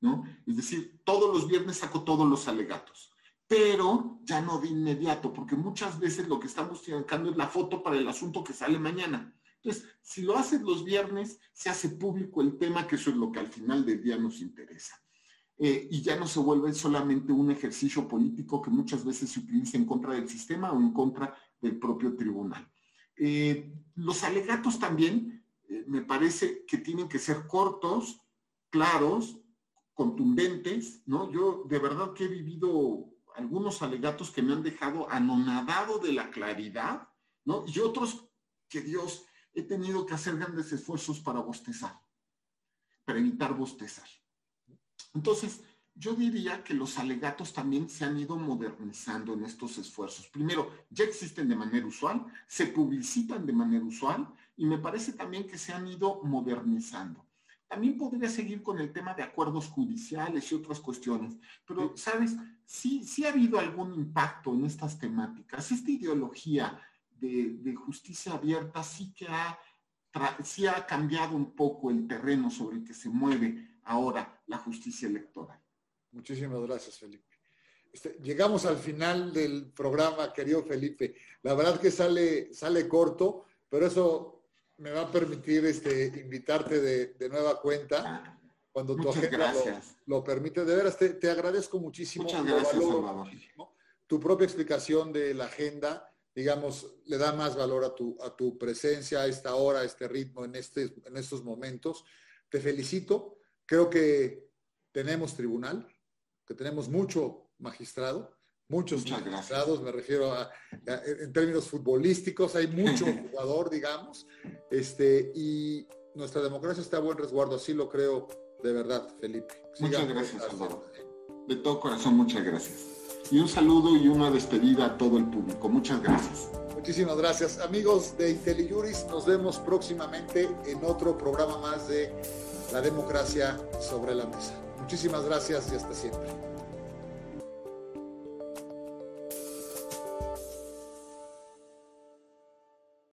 ¿no? Es decir, todos los viernes saco todos los alegatos, pero ya no de inmediato, porque muchas veces lo que estamos sacando es la foto para el asunto que sale mañana. Entonces, si lo haces los viernes, se hace público el tema, que eso es lo que al final del día nos interesa. Eh, y ya no se vuelve solamente un ejercicio político que muchas veces se utiliza en contra del sistema o en contra del propio tribunal. Eh, los alegatos también eh, me parece que tienen que ser cortos, claros, contundentes, ¿no? Yo de verdad que he vivido algunos alegatos que me han dejado anonadado de la claridad, ¿no? Y otros que Dios, he tenido que hacer grandes esfuerzos para bostezar, para evitar bostezar. Entonces, yo diría que los alegatos también se han ido modernizando en estos esfuerzos. Primero, ya existen de manera usual, se publicitan de manera usual y me parece también que se han ido modernizando. También podría seguir con el tema de acuerdos judiciales y otras cuestiones, pero, ¿sabes? Sí, sí ha habido algún impacto en estas temáticas. Esta ideología de, justicia abierta sí que ha, sí ha cambiado un poco el terreno sobre el que se mueve ahora la justicia electoral. Muchísimas gracias, Felipe. Este, llegamos al final del programa, querido Felipe. La verdad que sale, sale corto, pero eso me va a permitir este, invitarte de, nueva cuenta cuando tu agenda lo, permite. De veras, te, agradezco muchísimo. Muchas gracias, Salvador. Tu propia explicación de la agenda, digamos, le da más valor a tu, a tu presencia, a esta hora, a este ritmo, en, este, en estos momentos. Te felicito Creo que tenemos tribunal, que tenemos mucho magistrado, muchos magistrados, me refiero a, en términos futbolísticos, hay mucho jugador, digamos, este, y nuestra democracia está a buen resguardo, así lo creo de verdad, Felipe. muchas gracias, Salvador. De todo corazón, muchas gracias. Y un saludo y una despedida a todo el público. Muchas gracias. Muchísimas gracias. Amigos de IntelliJuris, nos vemos próximamente en otro programa más de la democracia sobre la mesa. Muchísimas gracias y hasta siempre.